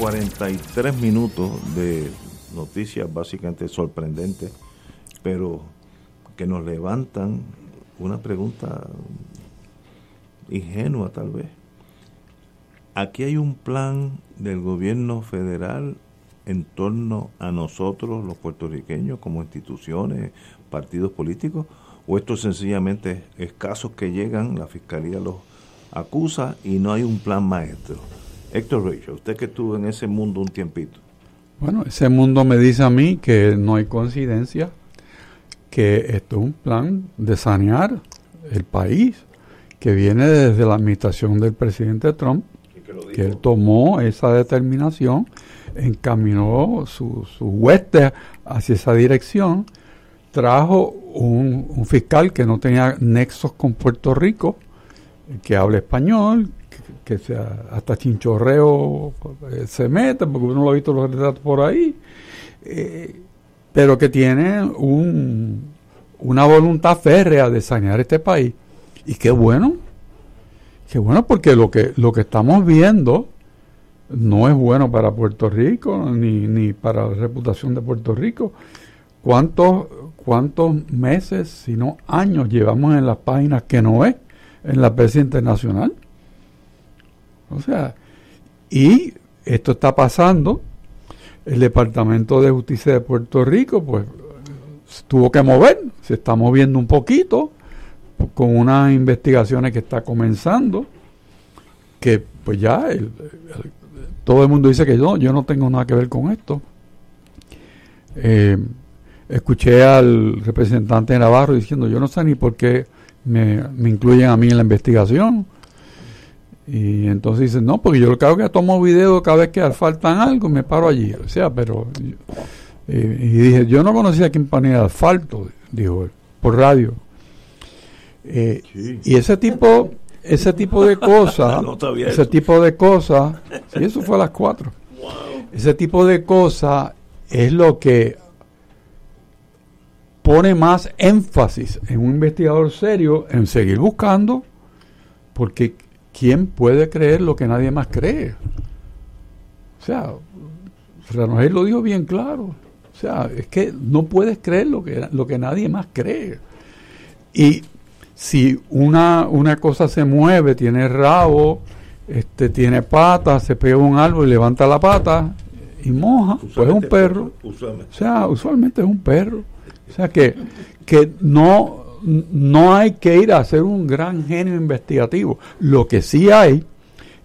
43 minutos de noticias básicamente sorprendentes, pero que nos levantan una pregunta ingenua tal vez. Aquí hay un plan del gobierno federal en torno a nosotros, los puertorriqueños, como instituciones, partidos políticos, o esto sencillamente es casos que llegan, la fiscalía los acusa y no hay un plan maestro. Héctor Rachel, usted que estuvo en ese mundo un tiempito. Bueno, ese mundo me dice a mí que no hay coincidencia, que esto es un plan de sanear el país, que viene desde la administración del presidente Trump, que, él tomó esa determinación, encaminó su, su hueste hacia esa dirección, trajo un, un fiscal que no tenía nexos con Puerto Rico, que habla español, que, sea, hasta chinchorreo eh, se mete, porque uno lo ha visto los retratos por ahí, eh, pero que tiene un, una voluntad férrea de sanear este país. Y qué bueno, qué bueno porque lo que, lo que estamos viendo no es bueno para Puerto Rico ni, ni para la reputación de Puerto Rico. ¿Cuántos, ¿Cuántos meses, si no años, llevamos en las páginas que no es? en la prensa internacional. O sea, y esto está pasando. El Departamento de Justicia de Puerto Rico, pues, tuvo que mover, se está moviendo un poquito con unas investigaciones que está comenzando, que pues ya todo el mundo dice que yo, yo no tengo nada que ver con esto. Eh, escuché al representante de Navarro diciendo, yo no sé ni por qué me, me, incluyen a mí en la investigación. Y entonces dicen, no, porque yo lo que hago es que tomo video cada vez que faltan algo, me paro allí. O sea, pero... y, y dije, yo no conocía a ponía de asfalto, dijo él, por radio. Eh, sí. Y ese tipo, ese tipo de cosas, no ese eso. tipo de cosas, sí, eso fue a las cuatro. Wow. Ese tipo de cosas es lo que pone más énfasis en un investigador serio en seguir buscando, porque ¿quién puede creer lo que nadie más cree? O sea, Ranogel lo dijo bien claro. O sea, es que no puedes creer lo que, lo que nadie más cree. Y si una, una cosa se mueve, tiene rabo, este, tiene patas, se pega un árbol y levanta la pata y moja, pues es un perro. Usualmente. O sea, usualmente es un perro. O sea que, que no, no hay que ir a hacer un gran genio investigativo. Lo que sí hay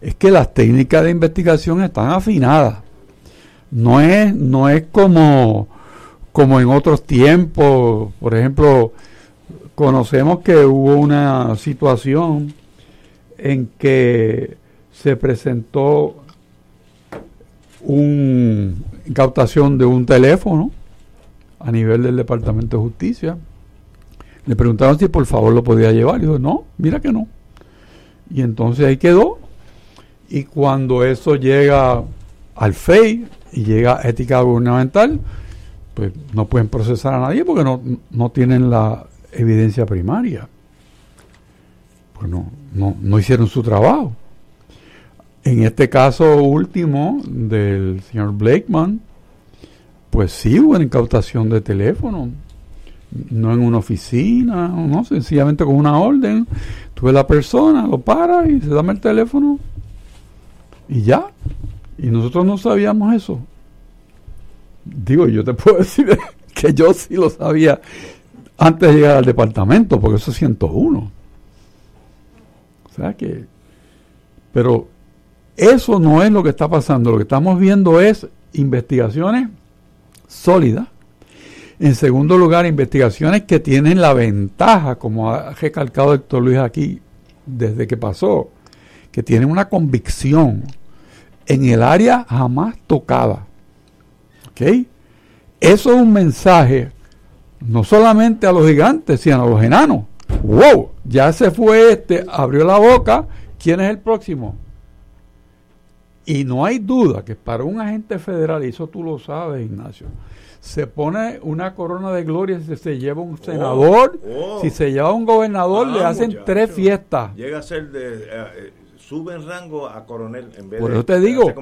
es que las técnicas de investigación están afinadas. No es, no es como, como en otros tiempos. Por ejemplo, conocemos que hubo una situación en que se presentó una incautación de un teléfono a nivel del Departamento de Justicia. Le preguntaron si por favor lo podía llevar. Y dijo, no, mira que no. Y entonces ahí quedó. Y cuando eso llega al FEI y llega a ética gubernamental, pues no pueden procesar a nadie porque no, no tienen la evidencia primaria. Pues no, no, no hicieron su trabajo. En este caso último del señor Blakeman, pues sí hubo una incautación de teléfono, no en una oficina, no, sencillamente con una orden. Tuve la persona, lo para y se dame el teléfono y ya. Y nosotros no sabíamos eso. Digo, yo te puedo decir que yo sí lo sabía antes de llegar al departamento, porque eso es 101. O sea que, pero eso no es lo que está pasando. Lo que estamos viendo es investigaciones sólidas. En segundo lugar, investigaciones que tienen la ventaja, como ha recalcado el doctor Luis aquí desde que pasó, que tienen una convicción en el área jamás tocada. ¿Ok? Eso es un mensaje no solamente a los gigantes, sino a los enanos. ¡Wow! Ya se fue este, abrió la boca. ¿Quién es el próximo? Y no hay duda que para un agente federal, y eso tú lo sabes, Ignacio, se pone una corona de gloria si se lleva un senador, oh, oh. si se lleva un gobernador, le hacen tres fiestas. Llega a ser de... Eh, eh, sube en rango a coronel en vez Por eso te digo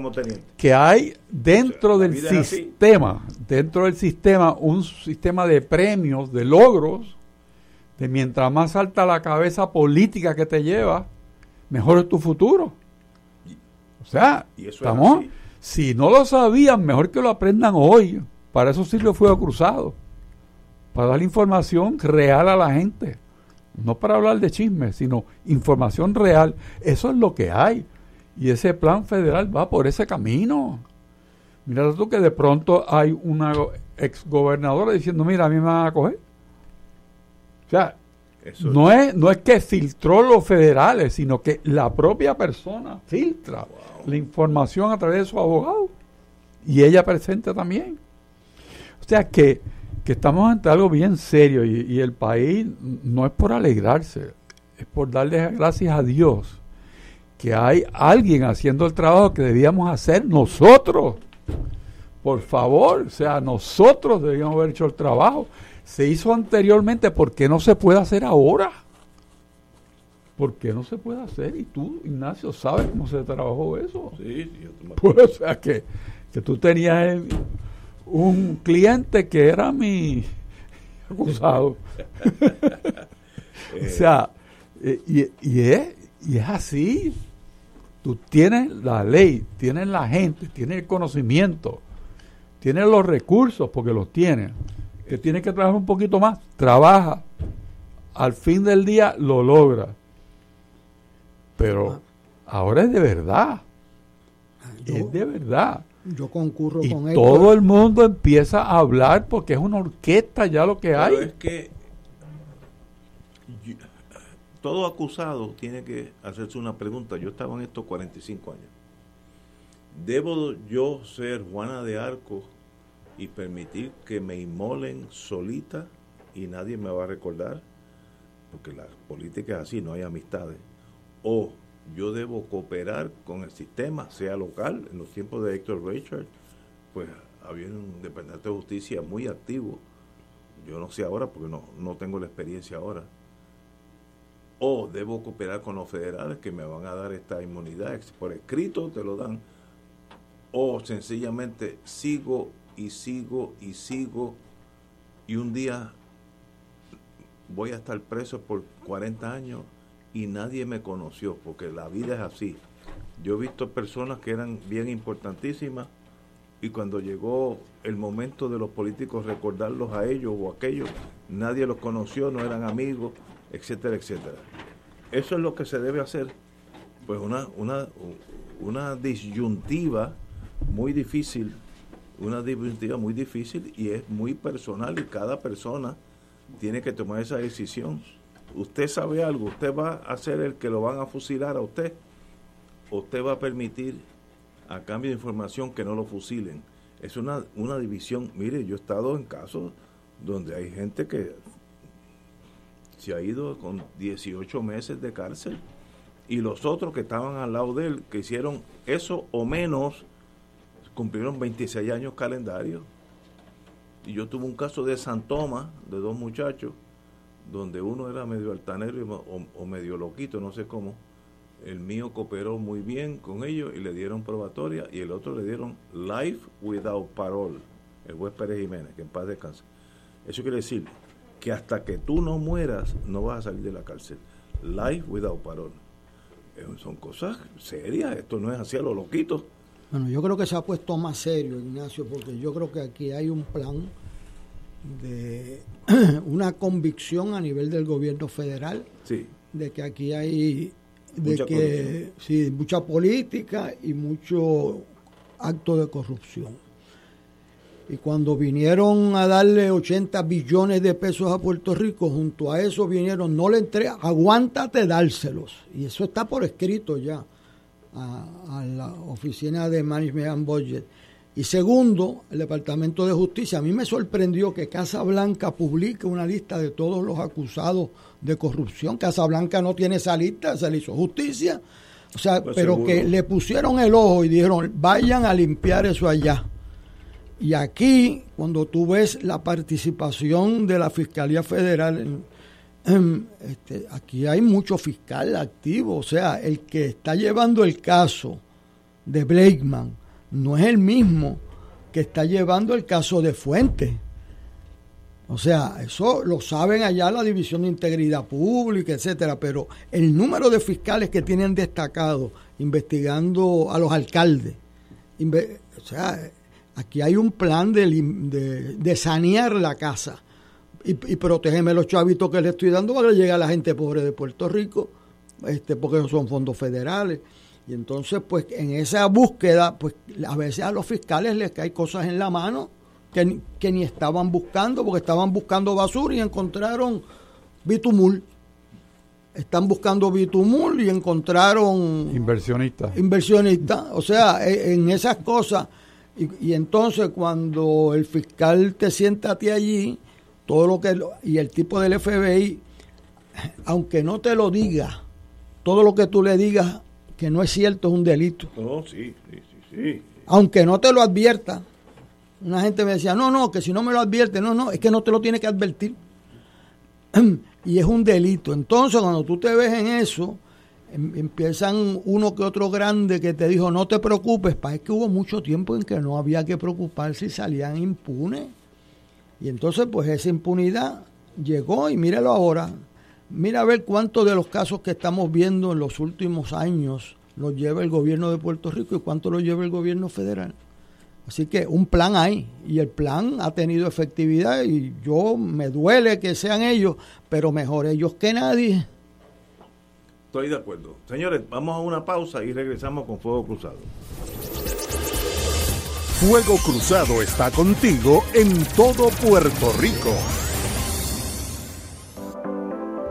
que hay dentro del sistema, dentro del sistema, un sistema de premios, de logros, de mientras más alta la cabeza política que te lleva, mejor es tu futuro. O sea, estamos, si no lo sabían, mejor que lo aprendan hoy. Para eso sirve el fuego cruzado. Para dar información real a la gente. No para hablar de chismes, sino información real. Eso es lo que hay. Y ese plan federal va por ese camino. Mira tú que de pronto hay una exgobernadora diciendo, mira, a mí me van a coger. O sea, no, es, no es que filtró los federales, sino que la propia persona filtra la información a través de su abogado. Y ella presente también. O sea que, estamos ante algo bien serio y, el país no es por alegrarse, es por darle gracias a Dios que hay alguien haciendo el trabajo que debíamos hacer nosotros. Por favor, o sea, nosotros debíamos haber hecho el trabajo. Se hizo anteriormente, ¿por qué no se puede hacer ahora? ¿Por qué no se puede hacer? Y tú, Ignacio, sabes cómo se trabajó eso. Sí, yo pues, o sea, que, que tú tenías un cliente que era mi acusado. o sea, y, y, es, y es así. Tú tienes la ley, tienes la gente, tienes el conocimiento, tienes los recursos porque los tienes. Que tienes que trabajar un poquito más, trabaja. Al fin del día lo logra. Pero ahora es de verdad. es de verdad. Yo concurro con él. Todo el mundo empieza a hablar porque es una orquesta ya lo que hay. es que todo acusado tiene que hacerse una pregunta. Yo estaba en estos 45 años. ¿Debo yo ser Juana de Arco y permitir que me inmolen solita y nadie me va a recordar? Porque la política es así, no hay amistades. O yo debo cooperar con el sistema, sea local. En los tiempos de Héctor Richard, pues había un dependiente de justicia muy activo. Yo no sé ahora porque no, no tengo la experiencia ahora. O debo cooperar con los federales que me van a dar esta inmunidad. Por escrito te lo dan. O sencillamente sigo y sigo y sigo y un día voy a estar preso por 40 años y nadie me conoció, porque la vida es así. Yo he visto personas que eran bien importantísimas y cuando llegó el momento de los políticos recordarlos a ellos o a aquellos, nadie los conoció, no eran amigos, etcétera, etcétera. Eso es lo que se debe hacer. Pues una, una, una disyuntiva muy difícil, una disyuntiva muy difícil y es muy personal y cada persona tiene que tomar esa decisión. Usted sabe algo, usted va a ser el que lo van a fusilar a usted, o usted va a permitir a cambio de información que no lo fusilen. Es una, una división. Mire, yo he estado en casos donde hay gente que se ha ido con 18 meses de cárcel y los otros que estaban al lado de él, que hicieron eso o menos, cumplieron 26 años calendario. Y yo tuve un caso de San Tomás, de dos muchachos, donde uno era medio altanero o, o medio loquito, no sé cómo, el mío cooperó muy bien con ellos y le dieron probatoria y el otro le dieron life without parole, el juez Pérez Jiménez, que en paz descanse. Eso quiere decir que hasta que tú no mueras no vas a salir de la cárcel. Life without parole. Eh, son cosas serias, esto no es así a los loquitos. Bueno, yo creo que se ha puesto más serio, Ignacio, porque yo creo que aquí hay un plan de una convicción a nivel del gobierno federal sí. de que aquí hay de que sí, mucha política y mucho acto de corrupción. Y cuando vinieron a darle 80 billones de pesos a Puerto Rico, junto a eso vinieron, no le entre, aguántate dárselos. Y eso está por escrito ya a, a la oficina de Management and Budget. Y segundo, el Departamento de Justicia. A mí me sorprendió que Casa Blanca publique una lista de todos los acusados de corrupción. Casa Blanca no tiene esa lista, se le hizo justicia. O sea, Pues pero seguro. que le pusieron el ojo y dijeron, vayan a limpiar eso allá. Y aquí, cuando tú ves la participación de la Fiscalía Federal, en- en, este, aquí hay mucho fiscal activo. O sea, el que está llevando el caso de Blakeman no es el mismo que está llevando el caso de Fuente. O sea, eso lo saben allá la División de Integridad Pública, etcétera, pero el número de fiscales que tienen destacado investigando a los alcaldes, o sea, aquí hay un plan de, de, de sanear la casa y, protegerme los chavitos que le estoy dando para que llegue a la gente pobre de Puerto Rico, este, porque son fondos federales. Y entonces, pues en esa búsqueda, pues a veces a los fiscales les caen cosas en la mano que, ni- que ni estaban buscando, porque estaban buscando basura y encontraron bitumul. Están buscando bitumul y encontraron Inversionista. inversionistas. O sea, e- en esas cosas. Y, y entonces cuando el fiscal te sienta a ti allí, todo lo que... Y el tipo del FBI, aunque no te lo diga, todo lo que tú le digas que no es cierto es un delito. No, sí, sí, sí, sí. Aunque no te lo advierta. Una gente me decía, no, no, que si no me lo advierte, no, no, es que no te lo tiene que advertir. y es un delito. Entonces, cuando tú te ves en eso, em- empiezan uno que otro grande que te dijo, no te preocupes, pa, es que hubo mucho tiempo en que no había que preocuparse y salían impunes. Y entonces, pues esa impunidad llegó y míralo ahora. Mira a ver cuántos de los casos que estamos viendo en los últimos años los lleva el gobierno de Puerto Rico y cuánto los lleva el gobierno federal. Así que un plan hay y el plan ha tenido efectividad y yo me duele que sean ellos, pero mejor ellos que nadie. Estoy de acuerdo. Señores, vamos a una pausa y regresamos con Fuego Cruzado. Fuego Cruzado está contigo en todo Puerto Rico.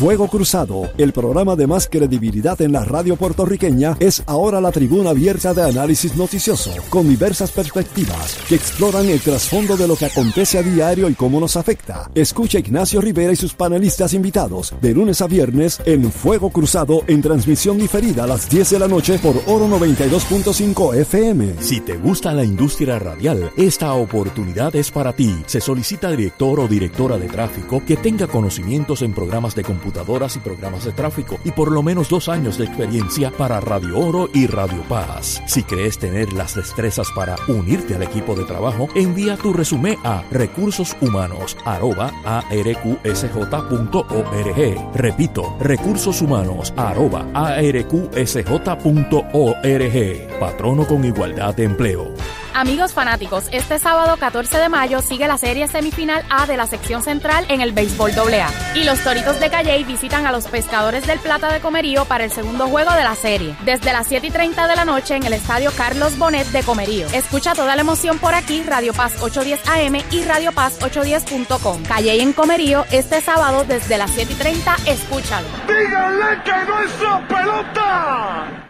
Fuego Cruzado, el programa de más credibilidad en la radio puertorriqueña, es ahora la tribuna abierta de análisis noticioso, con diversas perspectivas que exploran el trasfondo de lo que acontece a diario y cómo nos afecta. Escucha Ignacio Rivera y sus panelistas invitados de lunes a viernes en Fuego Cruzado en transmisión diferida a las 10 de la noche por Oro 92.5 FM. Si te gusta la industria radial, esta oportunidad es para ti. Se solicita director o directora de tráfico que tenga conocimientos en programas de computadoras y programas de tráfico y por lo menos dos años de experiencia para Radio Oro y Radio Paz. Si crees tener las destrezas para unirte al equipo de trabajo, envía tu resumen a recursoshumanos@arqsj.org. Repito, recursoshumanos@arqsj.org. Patrono con igualdad de empleo. Amigos fanáticos, este sábado 14 de mayo sigue la serie semifinal A de la sección central en el béisbol AA. Y los Toritos de Visitan a los Pescadores del Plata de Comerío para el segundo juego de la serie. Desde las 7 y 30 de la noche en el estadio Carlos Bonet de Comerío. Escucha toda la emoción por aquí, Radio Paz 810 AM y Radio Paz 810.com. Calley en Comerío este sábado desde las 7 y 30. Escúchalo. Díganle que no es la pelota.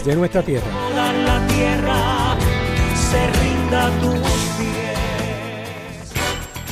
de nuestra tierra. La tierra se rinda pies.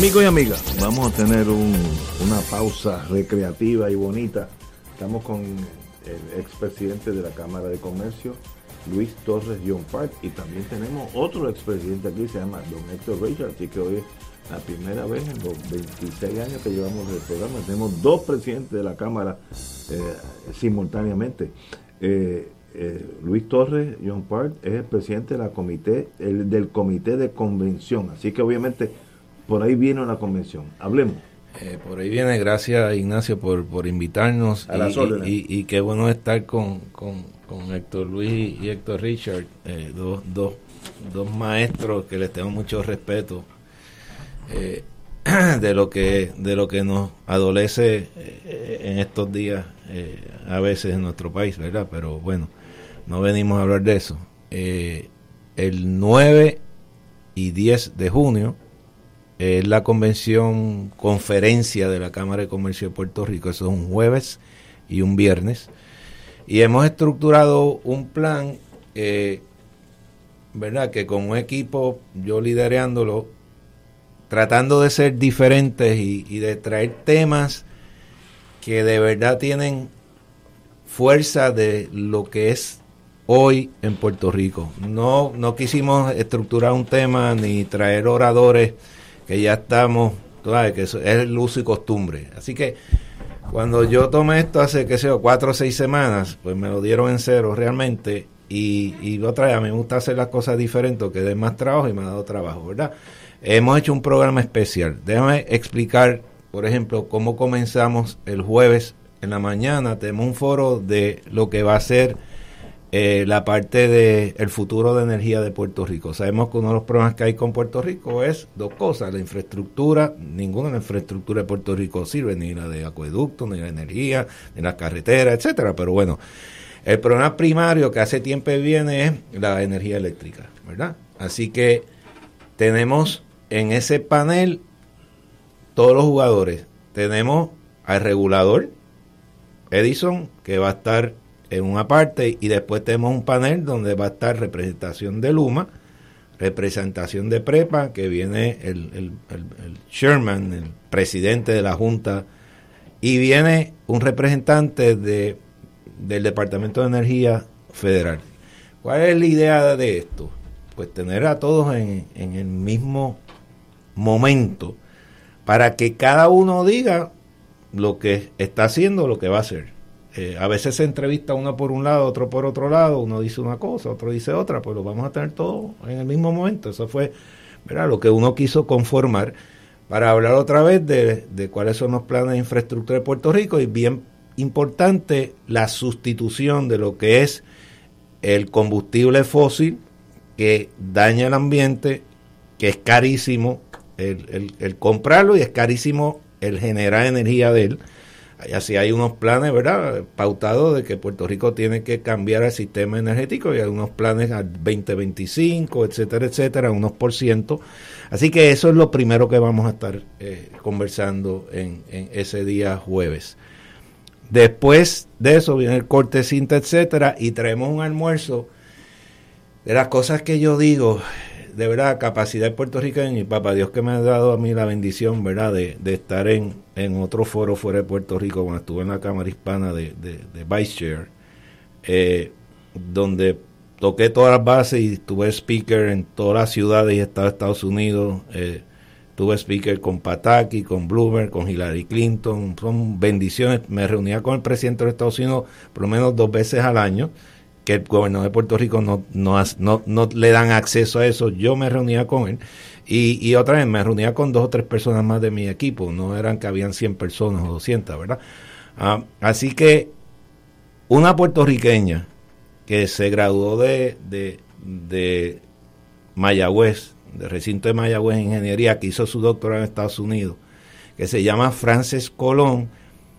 Amigos y amigas, vamos a tener un- una pausa recreativa y bonita. Estamos con el expresidente de la Cámara de Comercio, Luis Torres John Park, y también tenemos otro expresidente aquí, se llama Don Héctor Richard, así que hoy es la primera vez en los 26 años que llevamos el programa. Tenemos dos presidentes de la Cámara eh, simultáneamente. Eh, eh, Luis Torres John Park es el presidente de comité, el- del comité de convención, así que obviamente por ahí viene la convención. Hablemos. Eh, por ahí viene, gracias Ignacio por, por invitarnos. A y, órdenes. y, y qué bueno estar con, con, con Héctor Luis y Héctor Richard, eh, dos, dos, dos maestros que les tengo mucho respeto. Eh, de lo que de lo que nos adolece en estos días a veces en nuestro país, ¿verdad? Pero bueno, no venimos a hablar de eso. El 9 y 10 de junio es la convención conferencia de la Cámara de Comercio de Puerto Rico, eso es un jueves y un viernes, y hemos estructurado un plan, ¿verdad? Que con un equipo, yo liderándolo, tratando de ser diferentes y, de traer temas que de verdad tienen fuerza de lo que es hoy en Puerto Rico. No, no quisimos estructurar un tema ni traer oradores que ya estamos, sabes, que es el uso y costumbre. Así que cuando yo tomé esto hace, qué sé cuatro o seis semanas, pues me lo dieron en cero realmente. Y, y otra vez, me gusta hacer las cosas diferentes, que den más trabajo y me ha dado trabajo, ¿verdad? Hemos hecho un programa especial. Déjame explicar, por ejemplo, cómo comenzamos el jueves en la mañana. Tenemos un foro de lo que va a ser eh, la parte del el futuro de energía de Puerto Rico. Sabemos que uno de los problemas que hay con Puerto Rico es dos cosas. La infraestructura, ninguna de la infraestructura de Puerto Rico sirve, ni la de acueducto, ni la energía, ni la carretera, etcétera. Pero bueno, el problema primario que hace tiempo viene es la energía eléctrica, ¿verdad? Así que tenemos en ese panel todos los jugadores. Tenemos al regulador Edison, que va a estar en una parte, y después tenemos un panel donde va a estar representación de Luma, representación de Prepa, que viene el, el, el, Sherman, el presidente de la Junta, y viene un representante de, del Departamento de Energía Federal. ¿Cuál es la idea de esto? Pues tener a todos en, en el mismo momento para que cada uno diga lo que está haciendo, lo que va a hacer. Eh, a veces se entrevista uno por un lado, otro por otro lado, uno dice una cosa, otro dice otra, pues lo vamos a tener todo en el mismo momento. Eso fue ¿verdad? lo que uno quiso conformar para hablar otra vez de, de cuáles son los planes de infraestructura de Puerto Rico y bien importante la sustitución de lo que es el combustible fósil que daña el ambiente, que es carísimo, el, comprarlo y es carísimo el generar energía de él. Así hay unos planes, ¿verdad? Pautados de que Puerto Rico tiene que cambiar el sistema energético y hay unos planes al 2025, etcétera, etcétera, unos por ciento. Así que eso es lo primero que vamos a estar eh, conversando en, ese día jueves. Después de eso viene el corte cinta, etcétera, y traemos un almuerzo de las cosas que yo digo, de verdad, capacidad puertorriqueña y papá Dios que me ha dado a mí la bendición, ¿verdad?, de, estar en, en otro foro fuera de Puerto Rico cuando estuve en la Cámara Hispana de, de, Vice Chair, eh, donde toqué todas las bases y tuve speaker en todas las ciudades y estados de Estados Unidos. Eh, tuve speaker con Pataki, con Bloomberg, con Hillary Clinton. Son bendiciones. Me reunía con el presidente de Estados Unidos por lo menos dos veces al año el gobernador de Puerto Rico no, no, no, le dan acceso a eso. Yo me reunía con él y, y, otra vez me reunía con dos o tres personas más de mi equipo. No eran que habían 100 personas o 200, ¿verdad? Ah, así que una puertorriqueña que se graduó de, de, de Mayagüez, de recinto de Mayagüez Ingeniería, que hizo su doctorado en Estados Unidos, que se llama Frances Colón,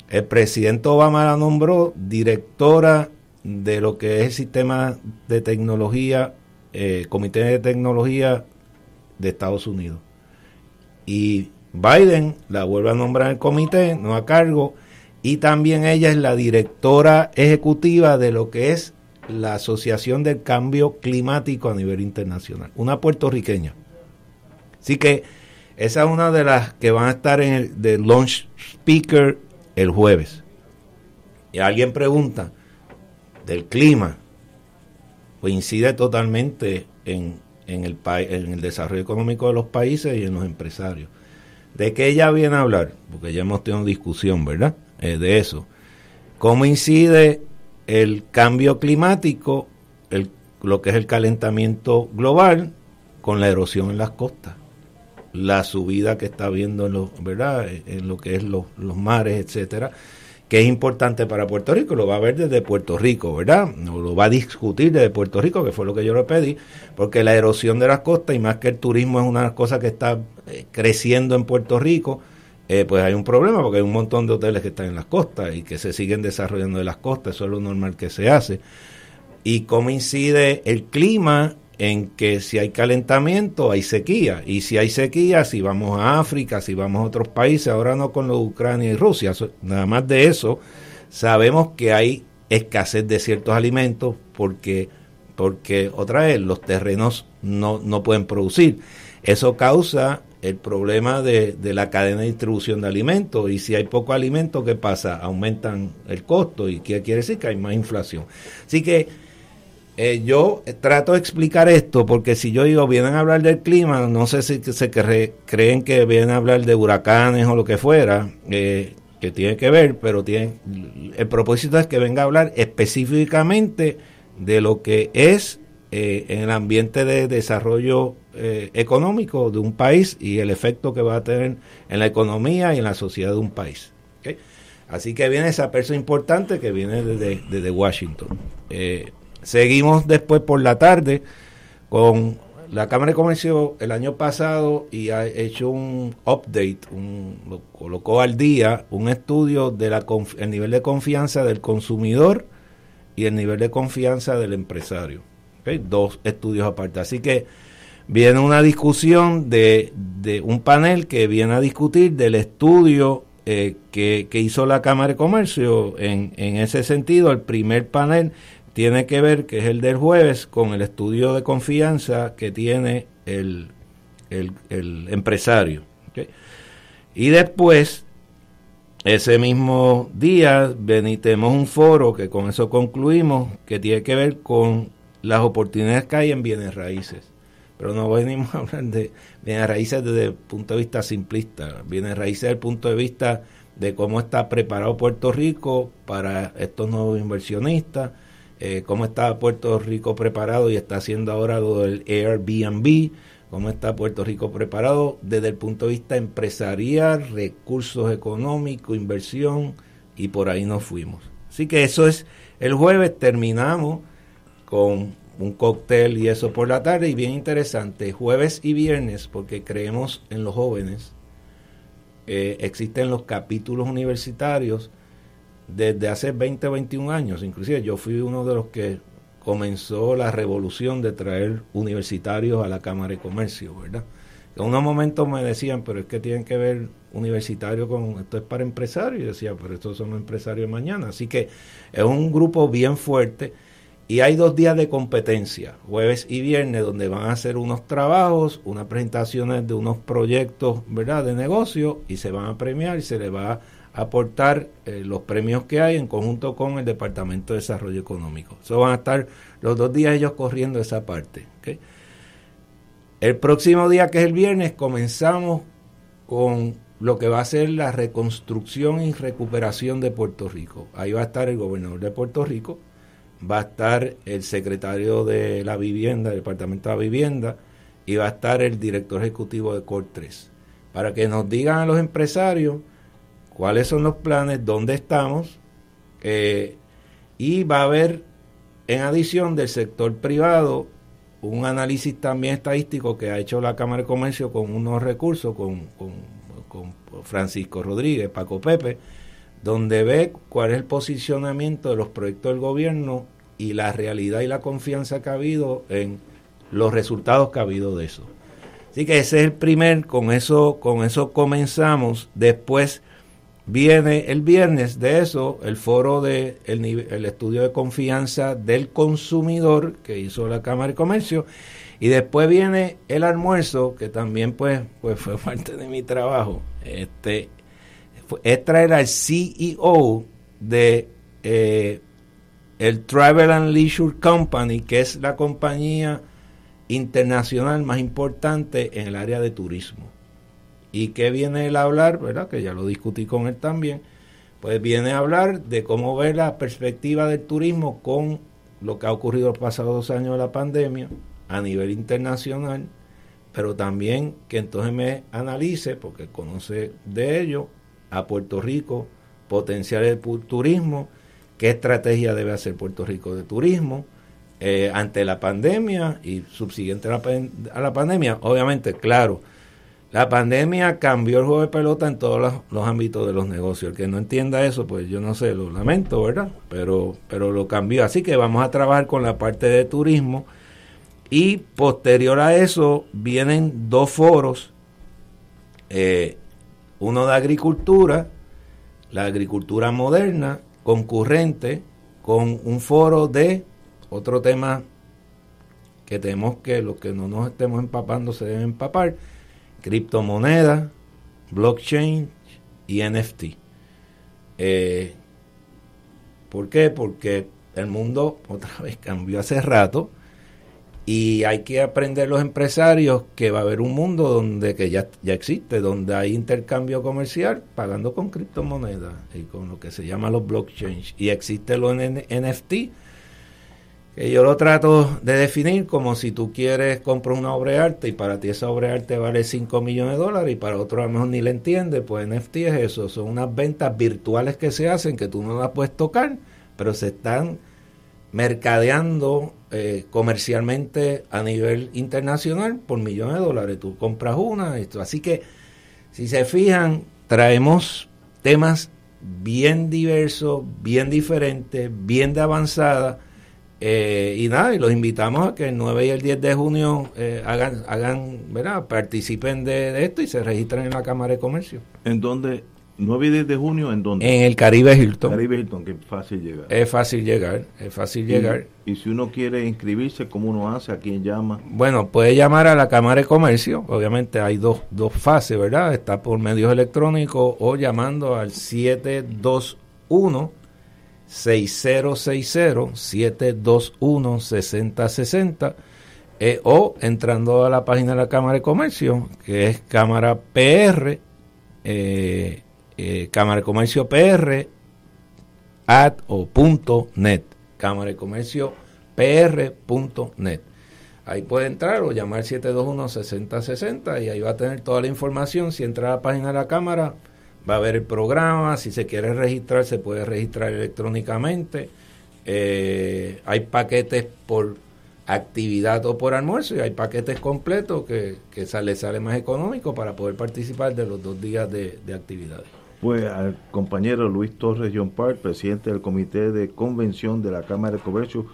el presidente Obama la nombró directora de lo que es el sistema de tecnología, eh, Comité de Tecnología de Estados Unidos. Y Biden la vuelve a nombrar el comité, no a cargo, y también ella es la directora ejecutiva de lo que es la Asociación del Cambio Climático a nivel internacional, una puertorriqueña. Así que esa es una de las que van a estar en el de launch speaker el jueves. Y alguien pregunta, del clima coincide totalmente en, en, el, en el desarrollo económico de los países y en los empresarios. ¿De qué ella viene a hablar? Porque ya hemos tenido discusión, ¿verdad? Eh, de eso. ¿Cómo incide el cambio climático, el, lo que es el calentamiento global, con la erosión en las costas? La subida que está habiendo en, los, ¿verdad? en lo que es los mares, etcétera que es importante para Puerto Rico, lo va a ver desde Puerto Rico, ¿verdad? lo va a discutir desde Puerto Rico, que fue lo que yo le pedí, porque la erosión de las costas, y más que el turismo es una de cosas que está eh, creciendo en Puerto Rico, eh, pues hay un problema porque hay un montón de hoteles que están en las costas y que se siguen desarrollando en las costas, eso es lo normal que se hace. Y cómo incide el clima en que si hay calentamiento hay sequía. Y si hay sequía si vamos a África si vamos a otros países ahora no con Ucrania y Rusia. Nada más de eso sabemos que hay escasez de ciertos alimentos porque porque otra vez los terrenos no, no pueden producir. Eso causa el problema de, de la cadena de distribución de alimentos. Y si hay poco alimento qué pasa aumentan el costo. Y qué quiere decir que hay más inflación. Así que eh, yo trato de explicar esto porque si yo digo vienen a hablar del clima, no sé si se creen que vienen a hablar de huracanes o lo que fuera, eh, que tiene que ver, pero tiene, el propósito es que venga a hablar específicamente de lo que es eh, el ambiente de desarrollo económico de un país y el efecto que va a tener en la economía y en la sociedad de un país. Así que viene esa persona importante que viene desde, desde Washington. Seguimos después por la tarde con la Cámara de Comercio el año pasado y ha hecho un update, un, lo colocó al día un estudio del nivel de confianza del consumidor y el nivel de confianza del empresario. Dos estudios aparte. Así que viene una discusión de, de un panel que viene a discutir del estudio eh, que, que, hizo la Cámara de Comercio. En, en ese sentido, el primer panel tiene que ver, que es el del jueves, con el estudio de confianza que tiene el, el, empresario. Y después, ese mismo día, benitemos un foro, que con eso concluimos, que tiene que ver con las oportunidades que hay en bienes raíces. Pero no venimos a hablar de bienes raíces desde el punto de vista simplista, bienes raíces desde el punto de vista de cómo está preparado Puerto Rico para estos nuevos inversionistas, eh, cómo está Puerto Rico preparado y está haciendo ahora lo del Airbnb, cómo está Puerto Rico preparado desde el punto de vista empresarial, recursos económicos, inversión, y por ahí nos fuimos. Así que eso es, el jueves terminamos con un cóctel y eso por la tarde, y bien interesante, jueves y viernes, porque creemos en los jóvenes, eh, existen los capítulos universitarios, desde hace 20 o 21 años. Inclusive yo fui uno de los que comenzó la revolución de traer universitarios a la Cámara de Comercio, ¿verdad? En unos momentos me decían, pero es que tienen que ver universitario con, esto es para empresarios, y decía, pero estos son empresarios mañana. Así que es un grupo bien fuerte y hay dos días de competencia, jueves y viernes, donde van a hacer unos trabajos, unas presentaciones de unos proyectos, ¿verdad?, de negocio y se van a premiar y se les va a aportar eh, los premios que hay en conjunto con el Departamento de Desarrollo Económico. Eso van a estar los dos días ellos corriendo esa parte. El próximo día, que es el viernes, comenzamos con lo que va a ser la reconstrucción y recuperación de Puerto Rico. Ahí va a estar el gobernador de Puerto Rico, va a estar el secretario de la vivienda, del Departamento de la Vivienda, y va a estar el director ejecutivo de Cor 3, para que nos digan a los empresarios cuáles son los planes, dónde estamos, eh, y va a haber, en adición del sector privado, un análisis también estadístico que ha hecho la Cámara de Comercio con unos recursos, con, con Francisco Rodríguez, Paco Pepe, donde ve cuál es el posicionamiento de los proyectos del gobierno y la realidad y la confianza que ha habido en los resultados que ha habido de eso. Así que ese es el primer, con eso, con eso comenzamos. Después Viene el viernes de eso el foro de el, estudio de confianza del consumidor que hizo la Cámara de Comercio. Y después viene el almuerzo que también pues pues fue parte de mi trabajo. Este es traer al CEO de eh, el Travel and Leisure Company que es la compañía internacional más importante en el área de turismo ¿Y qué viene él a hablar? ¿Verdad? Que ya lo discutí con él también. Pues viene a hablar de cómo ver la perspectiva del turismo con lo que ha ocurrido los pasados dos años de la pandemia a nivel internacional, pero también que entonces me analice, porque conoce de ello, a Puerto Rico, potencial del turismo, qué estrategia debe hacer Puerto Rico de turismo eh, ante la pandemia y subsiguiente a la, a la pandemia. Obviamente, claro, La pandemia cambió el juego de pelota en todos los, ámbitos de los negocios. El que no entienda eso, pues yo no sé, lo lamento, ¿verdad? Pero, pero lo cambió. Así que vamos a trabajar con la parte de turismo. Y posterior a eso vienen dos foros. Eh, uno de agricultura, la agricultura moderna, concurrente, con un foro de otro tema que tenemos que los que no nos estemos empapando se deben empapar, criptomonedas, blockchain y NFT. Eh, ¿Por qué? Porque el mundo otra vez cambió hace rato y hay que aprender los empresarios que va a haber un mundo donde que ya, ya existe, donde hay intercambio comercial pagando con criptomonedas y con lo que se llama los blockchains y existe los NFT que yo lo trato de definir como si tú quieres comprar una obra de arte y para ti esa obra de arte vale 5 millones de dólares y para otro a lo mejor ni le entiende, pues NFT es eso, son unas ventas virtuales que se hacen que tú no las puedes tocar, pero se están mercadeando eh, comercialmente a nivel internacional por millones de dólares. Tú compras una, esto. así que si se fijan, traemos temas bien diversos, bien diferentes, bien de avanzada eh, y nada, y los invitamos a que el 9 y el 10 de junio eh, hagan, hagan ¿verdad? participen de, esto y se registren en la Cámara de Comercio. ¿En dónde? 9 y 10 de junio, ¿en dónde? En el Caribe Hilton. Caribe Hilton, que es fácil llegar. Es fácil llegar, es fácil llegar. Y si uno quiere inscribirse, ¿cómo uno hace? ¿A quién llama? Bueno, puede llamar a la Cámara de Comercio. Obviamente hay dos, dos fases, ¿verdad? Está por medios electrónicos o llamando al 721 6060-721-6060 eh, o entrando a la página de la Cámara de Comercio, que es Cámara PR, eh, eh, Cámara de Comercio PR, at o punto net, Cámara de Comercio PR.net. Ahí puede entrar o llamar 721-6060 y ahí va a tener toda la información. Si entra a la página de la Cámara, va a haber el programa, si se quiere registrar se puede registrar electrónicamente, eh, hay paquetes por actividad o por almuerzo y hay paquetes completos que, que sale, más económico para poder participar de los dos días de, actividades. Pues al compañero Luis Torres John Park, presidente del Comité de Convención de la Cámara de Comercio,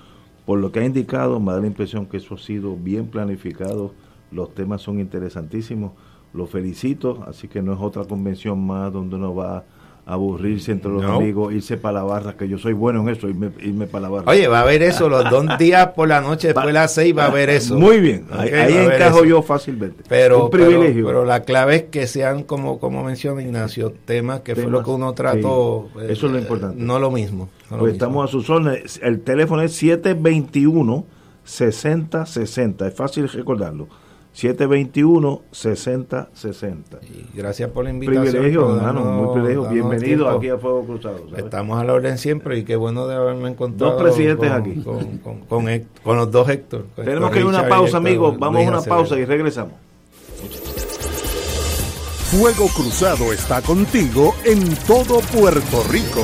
por lo que ha indicado, me da la impresión que eso ha sido bien planificado, los temas son interesantísimos lo felicito, así que no es otra convención más donde uno va a aburrirse entre los amigos, irse para la barra, que yo soy bueno en eso, irme, irme para la barra. Oye, va a haber eso, los dos días por la noche, después de las seis va a haber eso. Muy bien, ahí, encajo yo fácilmente. Pero, Un privilegio. Pero, la clave es que sean, como, como menciona Ignacio, temas que fue lo que uno trató. eso es lo importante. No lo mismo. pues estamos a sus órdenes. El teléfono es 721 6060, es fácil recordarlo. 721-6060. Gracias por la invitación. Privilegio, hermano, muy privilegio. Bienvenido aquí a Fuego Cruzado. Estamos a la orden siempre y qué bueno de haberme encontrado. Dos presidentes aquí. Con, con, los dos Héctor. Tenemos que ir a una pausa, amigos. Vamos a una pausa y regresamos. Fuego Cruzado está contigo en todo Puerto Rico.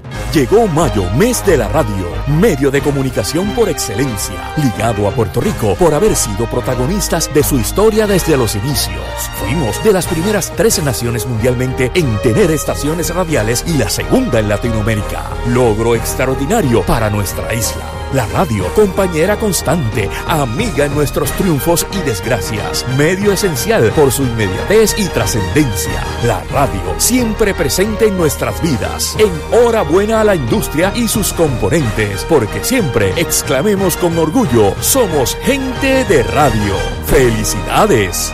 Llegó mayo, mes de la radio, medio de comunicación por excelencia, ligado a Puerto Rico por haber sido protagonistas de su historia desde los inicios. Fuimos de las primeras 13 naciones mundialmente en tener estaciones radiales y la segunda en Latinoamérica. Logro extraordinario para nuestra isla. La radio, compañera constante, amiga en nuestros triunfos y desgracias, medio esencial por su inmediatez y trascendencia. La radio, siempre presente en nuestras vidas. Enhorabuena a la industria y sus componentes, porque siempre exclamemos con orgullo, somos gente de radio. ¡Felicidades!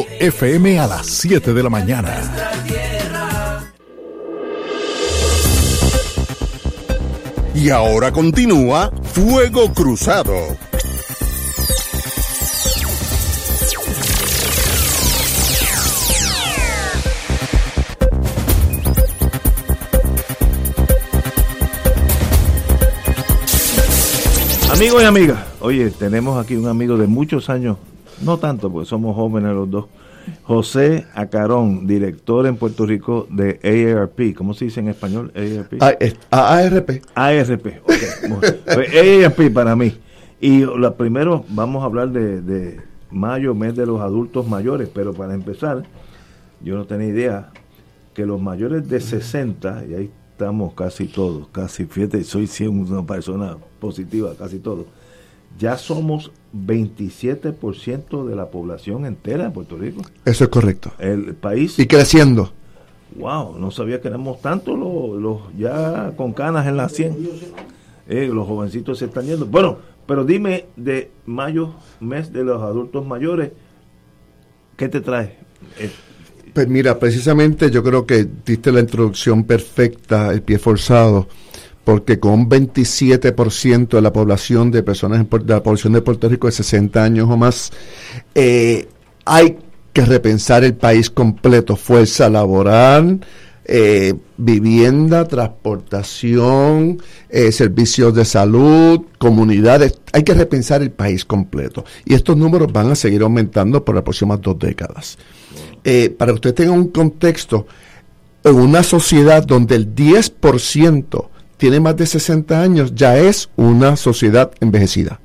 FM a las 7 de la mañana. Y ahora continúa Fuego Cruzado. Amigos y amigas, oye, tenemos aquí un amigo de muchos años, no tanto porque somos jóvenes los dos, José Acarón, director en Puerto Rico de AARP. ¿Cómo se dice en español? AARP. A- a- ARP. ARP. ok. Bueno, pues AARP para mí. Y la primero vamos a hablar de, de mayo, mes de los adultos mayores, pero para empezar, yo no tenía idea que los mayores de 60, y ahí estamos casi todos, casi, fíjate, soy una persona positiva, casi todos, ya somos 27% de la población entera de Puerto Rico. Eso es correcto. El país... Y creciendo. Wow, no sabía que éramos tantos los, los ya con canas en la 100. Eh, los jovencitos se están yendo. Bueno, pero dime de mayo, mes de los adultos mayores, ¿qué te trae? Eh, Pues mira, precisamente yo creo que diste la introducción perfecta, el pie forzado, porque con un 27% de la población de personas en de la población de Puerto Rico de 60 años o más, eh, hay que repensar el país completo, fuerza laboral, eh, vivienda, transportación, eh, servicios de salud, comunidades, hay que repensar el país completo. Y estos números van a seguir aumentando por las próximas dos décadas. Para que usted tenga un contexto, en una sociedad donde el 10% tiene más de 60 años, ya es una sociedad envejecida.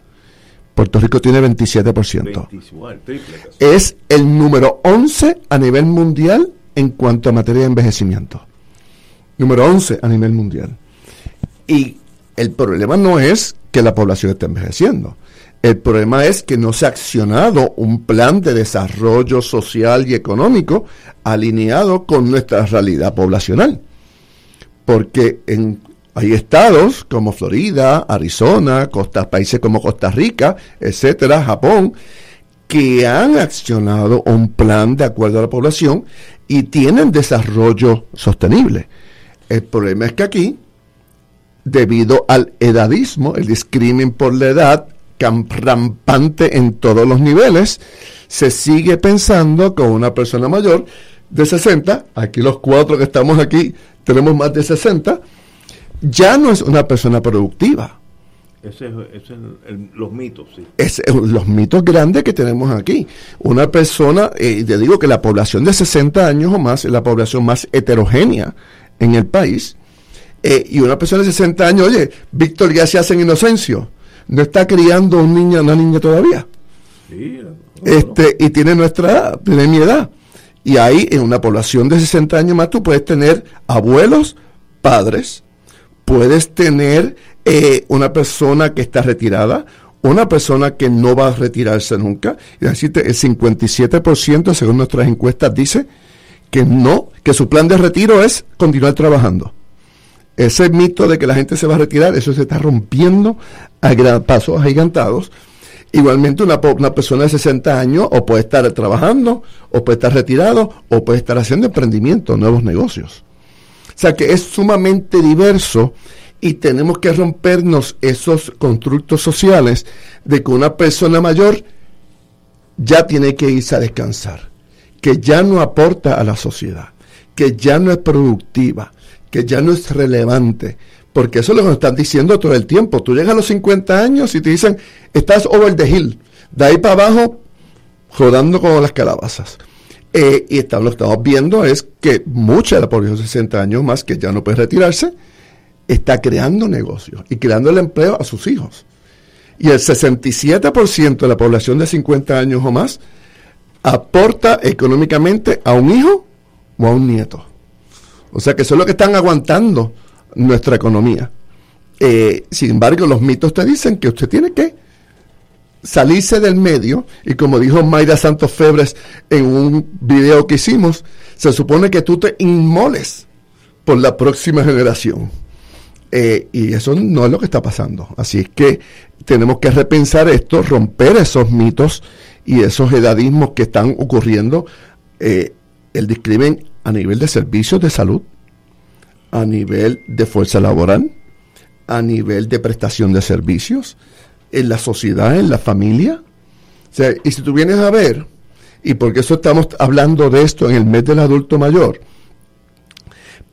Puerto Rico tiene 27%. 20, igual, triple casi. Es el número 11 a nivel mundial en cuanto a materia de envejecimiento. Número 11 a nivel mundial. Y el problema no es que la población esté envejeciendo. El problema es que no se ha accionado un plan de desarrollo social y económico alineado con nuestra realidad poblacional. Porque en, hay estados como Florida, Arizona, países como Costa Rica, etcétera, Japón, que han accionado un plan de acuerdo a la población y tienen desarrollo sostenible. El problema es que aquí, debido al edadismo, el discrimen por la edad, rampante en todos los niveles, se sigue pensando con una persona mayor de 60, aquí los cuatro que estamos aquí tenemos más de 60, ya no es una persona productiva. Ese es, ese es el- los mitos, sí. es los mitos grandes que tenemos aquí. Una persona, eh, te digo que la población de 60 años o más es la población más heterogénea en el país. Eh, y una persona de 60 años, oye, Víctor ya se hace en inocencio. No está criando un niño, una niña todavía. Sí, Este, y tiene nuestra edad, tiene mi edad. Y ahí, en una población de 60 años más, tú puedes tener abuelos, padres, puedes tener eh, una persona que está retirada, una persona que no va a retirarse nunca. Y decirte, el 57% según nuestras encuestas dice que no, que su plan de retiro es continuar trabajando. Ese mito de que la gente se va a retirar, eso se está rompiendo a gran, pasos agigantados. Igualmente una, una, persona de 60 años o puede estar trabajando, o puede estar retirado, o puede estar haciendo emprendimiento, nuevos negocios. Sea que es sumamente diverso y tenemos que rompernos esos constructos sociales de que una persona mayor ya tiene que irse a descansar, que ya no aporta a la sociedad, que ya no es productiva, que ya no es relevante, porque eso es lo que nos están diciendo todo el tiempo. Tú llegas a los 50 años y te dicen, estás over the hill, de ahí para abajo, rodando como las calabazas. Eh, y lo que estamos viendo es que mucha de la población de 60 años más que ya no puede retirarse, está creando negocios y creando el empleo a sus hijos. Y el 67% de la población de 50 años o más aporta económicamente a un hijo o a un nieto. O sea que eso es lo que están aguantando nuestra economía. Eh, sin embargo, los mitos te dicen que usted tiene que salirse del medio y como dijo Mayra Santos Febres en un video que hicimos, se supone que tú te inmoles por la próxima generación. Eh, y eso no es lo que está pasando. Así es que tenemos que repensar esto, romper esos mitos y esos edadismos que están ocurriendo. Eh, el discrimen a nivel de servicios de salud, a nivel de fuerza laboral, a nivel de prestación de servicios, en la sociedad, en la familia. y si tú vienes a ver, y porque eso estamos hablando de esto en el mes del adulto mayor,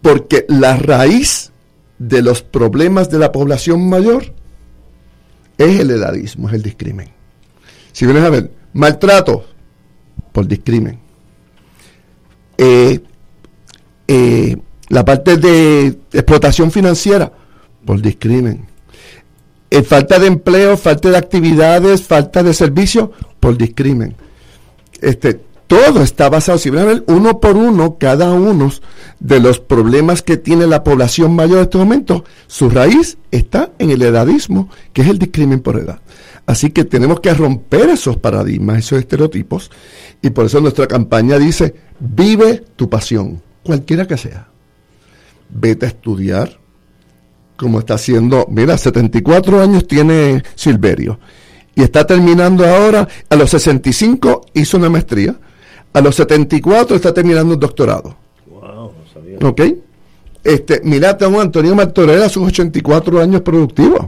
porque la raíz de los problemas de la población mayor es el edadismo, es el discrimen. Si vienes a ver, maltrato por discrimen. Eh, eh, la parte de explotación financiera por discrimen. Eh, falta de empleo, falta de actividades, falta de servicio por discrimen. Este, todo está basado, si ven a ver uno por uno, cada uno de los problemas que tiene la población mayor en este momento, su raíz está en el edadismo, que es el discrimen por edad. Así que tenemos que romper esos paradigmas, esos estereotipos, y por eso nuestra campaña dice, vive tu pasión, cualquiera que sea. Vete a estudiar, como está haciendo, mira, 74 años tiene Silverio, y está terminando ahora, a los 65 hizo una maestría, a los 74 está terminando un doctorado. Wow, no sabía. ¿Ok? Este, mira, tengo Antonio Martorell a sus 84 años productivos.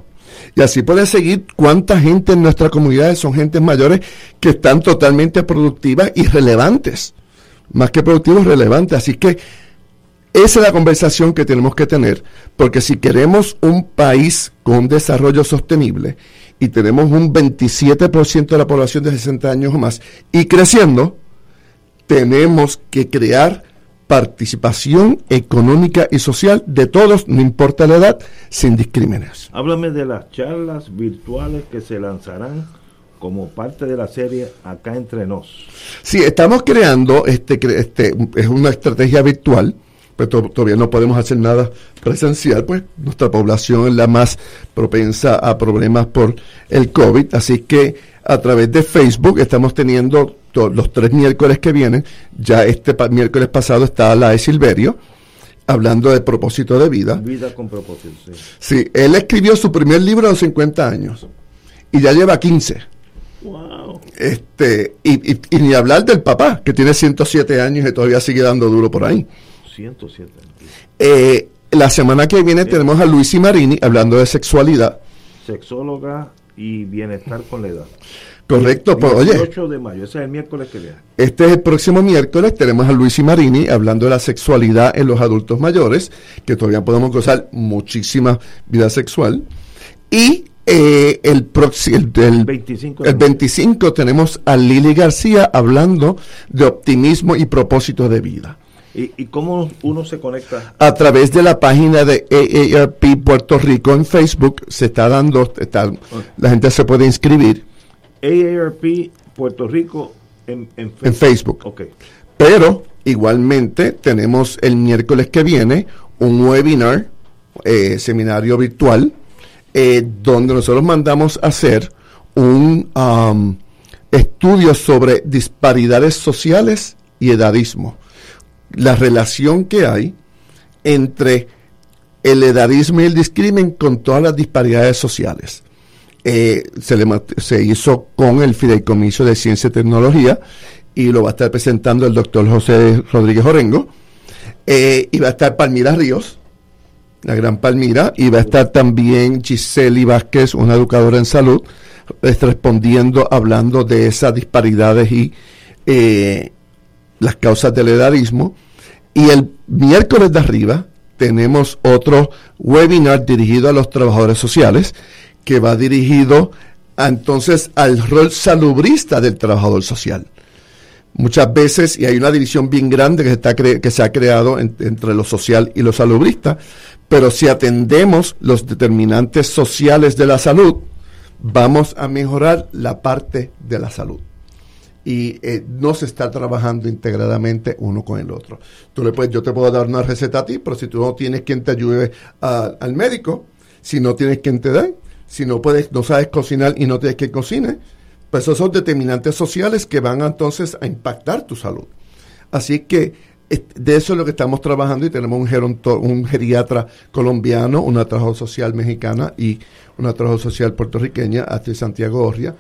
Y así puede seguir cuánta gente en nuestra comunidad son gentes mayores que están totalmente productivas y relevantes. Más que productivos, relevantes. Así que esa es la conversación que tenemos que tener, porque si queremos un país con desarrollo sostenible y tenemos un 27% de la población de 60 años o más y creciendo, tenemos que crear participación económica y social de todos, no importa la edad, sin discriminación. Háblame de las charlas virtuales que se lanzarán como parte de la serie Acá entre nos. Sí, estamos creando, este, este es una estrategia virtual, pues todavía no podemos hacer nada presencial, pues nuestra población es la más propensa a problemas por el COVID, así que a través de Facebook estamos teniendo los tres miércoles que vienen, ya este miércoles pasado está la de Silverio, hablando de propósito de vida. Vida con propósito, sí. Sí, él escribió su primer libro a los 50 años y ya lleva 15. Wow. Este, y, y, ni hablar del papá, que tiene 107 años y todavía sigue dando duro por ahí. 107 eh, la semana que viene tenemos a Luis y Marini hablando de sexualidad. Sexóloga y bienestar con la edad. Correcto, pues oye. de mayo, ese es el miércoles que viene. Este es el próximo miércoles, tenemos a Luis y Marini hablando de la sexualidad en los adultos mayores, que todavía podemos gozar muchísima vida sexual. Y eh, el, el, el, 25, el 25 tenemos a Lili García hablando de optimismo y propósito de vida. ¿Y, cómo uno se conecta? A través de la página de AARP Puerto Rico en Facebook se está dando, la gente se puede inscribir. AARP Puerto Rico en, Facebook. Pero igualmente tenemos el miércoles que viene un webinar, eh, seminario virtual, eh, donde nosotros mandamos hacer un um, estudio sobre disparidades sociales y edadismo la relación que hay entre el edadismo y el discrimen con todas las disparidades sociales. Eh, se, le, se hizo con el Fideicomiso de Ciencia y Tecnología y lo va a estar presentando el doctor José Rodríguez Orengo. Eh, y va a estar Palmira Ríos, la gran Palmira, y va a estar también Giseli Vázquez, una educadora en salud, respondiendo, hablando de esas disparidades y eh, las causas del edadismo. Y el miércoles de arriba tenemos otro webinar dirigido a los trabajadores sociales, que va dirigido entonces al rol salubrista del trabajador social. Muchas veces, y hay una división bien grande que se, ha creado entre lo social y lo salubrista, pero si atendemos los determinantes sociales de la salud, vamos a mejorar la parte de la salud y eh, no se está trabajando integradamente uno con el otro. Tú le puedes, yo te puedo dar una receta a ti, pero si tú no tienes quien te ayude al médico, si no tienes quien te dé, si no puedes, no sabes cocinar y no tienes que cocine, pues esos son determinantes sociales que van entonces a impactar tu salud. Así que de eso es lo que estamos trabajando y tenemos un, un geriatra colombiano, una trabajadora social mexicana y una trabajadora social puertorriqueña, Astrid Santiago Orria,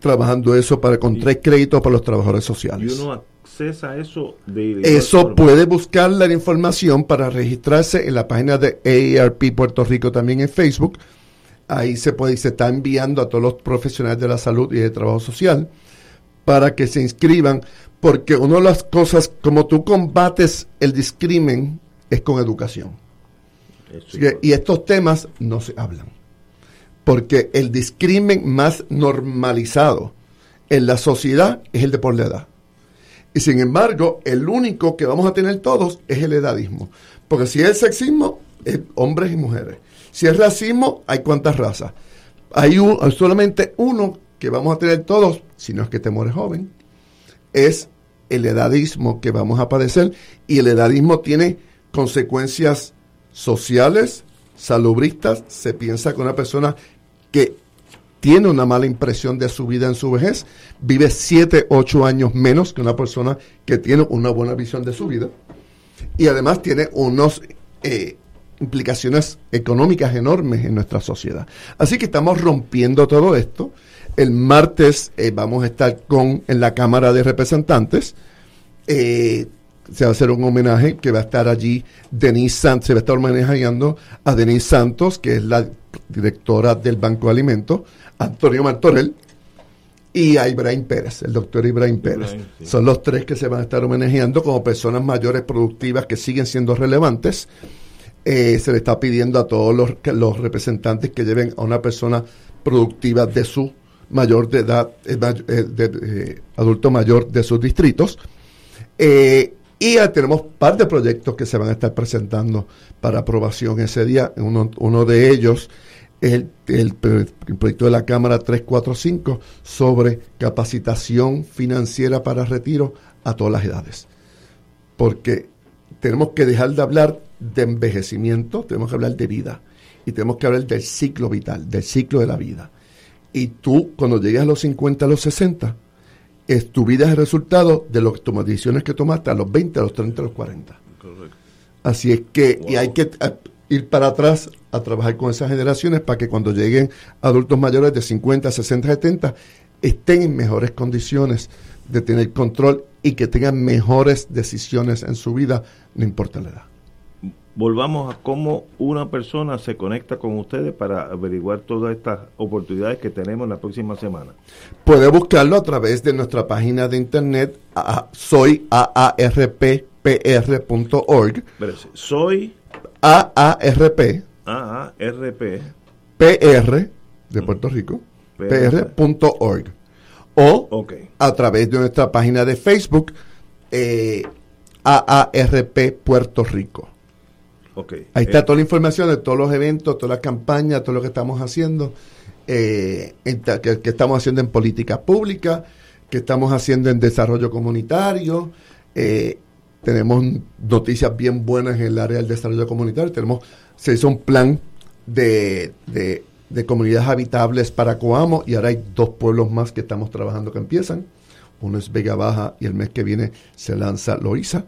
trabajando eso para con tres créditos para los trabajadores sociales. Y uno accesa a eso de, Eso puede buscar la información para registrarse en la página de AARP Puerto Rico también en Facebook. Ahí se puede se está enviando a todos los profesionales de la salud y de trabajo social para que se inscriban, porque una de las cosas, como tú combates el discrimen, es con educación. y estos temas no se hablan porque el discrimen más normalizado en la sociedad es el de por la edad. Y sin embargo, el único que vamos a tener todos es el edadismo. Porque si es sexismo, es hombres y mujeres. Si es racismo, hay cuántas razas. Hay solamente uno que vamos a tener todos, si no es que te mueres joven, es el edadismo que vamos a padecer. Y el edadismo tiene consecuencias sociales, salubristas. Se piensa que una persona que tiene una mala impresión de su vida en su vejez, vive 7, 8 años menos que una persona que tiene una buena visión de su vida y además tiene unas eh, implicaciones económicas enormes en nuestra sociedad. Así que estamos rompiendo todo esto. El martes eh, vamos a estar con en la Cámara de Representantes. Eh, se va a hacer un homenaje que va a estar allí Denise Santos, se va a estar homenajeando a Denise Santos, que es la directora del Banco de Alimentos, Antonio Martorell, y a Ibrahim Pérez, el doctor Ibrahim Pérez. Son los tres que se van a estar homenajeando como personas mayores productivas que siguen siendo relevantes. Eh, se le está pidiendo a todos los, los representantes que lleven a una persona productiva de su mayor de edad, eh, eh, de, adulto mayor de sus distritos. Y tenemos un par de proyectos que se van a estar presentando para aprobación ese día. Uno, uno de ellos el, el, proyecto de la Cámara 345 sobre capacitación financiera para retiro a todas las edades. Porque tenemos que dejar de hablar de envejecimiento, tenemos que hablar de vida y tenemos que hablar del ciclo vital, del ciclo de la vida. Y tú, cuando llegues a los 50, a los 60, es, tu vida es el resultado de las decisiones que tomaste a los 20, a los 30, a los 40. Así es que, y hay que ir para atrás a trabajar con esas generaciones para que cuando lleguen adultos mayores de 50, 60, 70 estén en mejores condiciones de tener control y que tengan mejores decisiones en su vida, no importa la edad. Volvamos a cómo una persona se conecta con ustedes para averiguar todas estas oportunidades que tenemos la próxima semana. Puede buscarlo a través de nuestra página de internet soy aarppr.org. Soy AARP. AARP. PR de Puerto Rico. PR.org. O a través de nuestra página de Facebook, eh, AARP Puerto Rico. Ahí está eh, toda la información de todos los eventos, todas las campañas, todo lo que estamos haciendo, eh, que, estamos haciendo en política pública, que estamos haciendo en desarrollo comunitario, eh, tenemos noticias bien buenas en el área del desarrollo comunitario. Tenemos, se hizo un plan de, de, comunidades habitables para Coamo y ahora hay dos pueblos más que estamos trabajando que empiezan. Uno es Vega Baja y el mes que viene se lanza Loiza.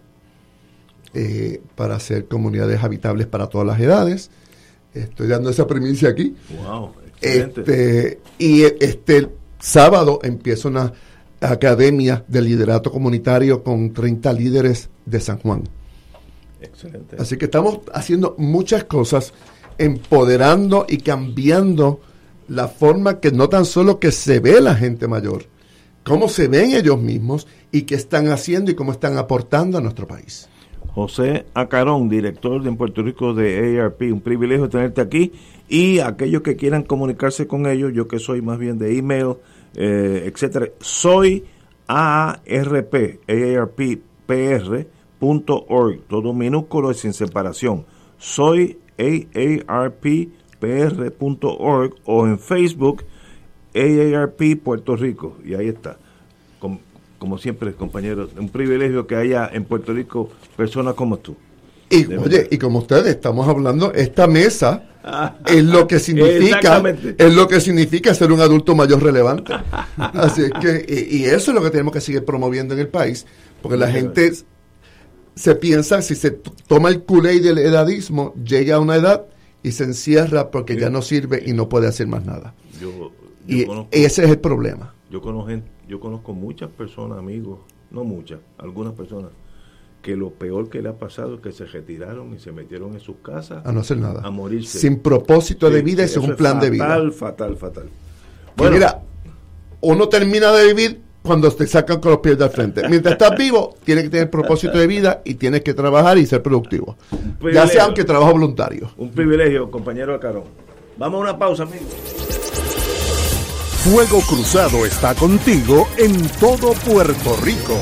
Eh, para hacer comunidades habitables para todas las edades. Estoy dando esa primicia aquí. Wow, este, y este sábado empieza una academia de liderato comunitario con 30 líderes de San Juan. Excelente. Así que estamos haciendo muchas cosas, empoderando y cambiando la forma que no tan solo que se ve la gente mayor, cómo se ven ellos mismos y qué están haciendo y cómo están aportando a nuestro país. José Acarón, director de Puerto Rico de ARP, un privilegio tenerte aquí y aquellos que quieran comunicarse con ellos, yo que soy más bien de email, eh, etcétera, soy AARP, AARPPR.org, todo minúsculo y sin separación. Soy AARPPR.org o en Facebook AARP Puerto Rico y ahí está. Como, siempre, compañeros, un privilegio que haya en Puerto Rico personas como tú. Y, oye, y como ustedes estamos hablando, esta mesa es lo que significa es lo que significa ser un adulto mayor relevante. Así es que, y, eso es lo que tenemos que seguir promoviendo en el país, porque la gente se piensa, si se toma el culé del edadismo, llega a una edad y se encierra porque ya no sirve y no puede hacer más nada. Y ese es el problema. Yo conozco, yo conozco muchas personas, amigos, no muchas, algunas personas que lo peor que le ha pasado es que se retiraron y se metieron en sus casas a no hacer nada, a morirse. Sin propósito de vida y sin un plan de vida. Fatal, fatal, fatal. Bueno, mira, uno termina de vivir cuando te sacan con los pies del frente. Mientras estás vivo, tienes que tener propósito de vida y tienes que trabajar y ser productivo. Ya sea aunque trabajo voluntario. Un privilegio, compañero Acarón. Vamos a una pausa, amigos. Fuego Cruzado está contigo en todo Puerto Rico.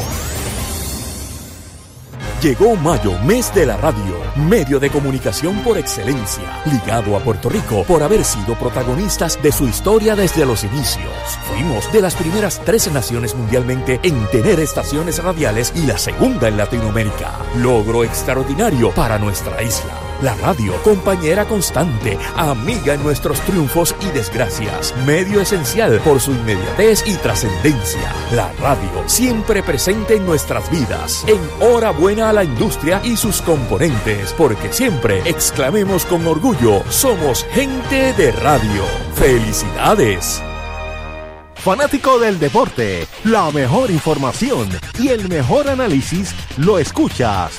Llegó mayo, mes de la radio, medio de comunicación por excelencia, ligado a Puerto Rico por haber sido protagonistas de su historia desde los inicios. Fuimos de las primeras 13 naciones mundialmente en tener estaciones radiales y la segunda en Latinoamérica. Logro extraordinario para nuestra isla. La radio, compañera constante, amiga en nuestros triunfos y desgracias, medio esencial por su inmediatez y trascendencia. La radio, siempre presente en nuestras vidas. En hora buena a la industria y sus componentes, porque siempre exclamemos con orgullo, somos gente de radio. ¡Felicidades! Fanático del deporte, la mejor información y el mejor análisis lo escuchas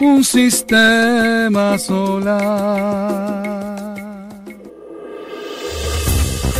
un sistema solar.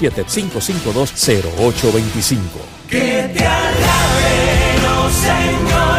552 0825 Que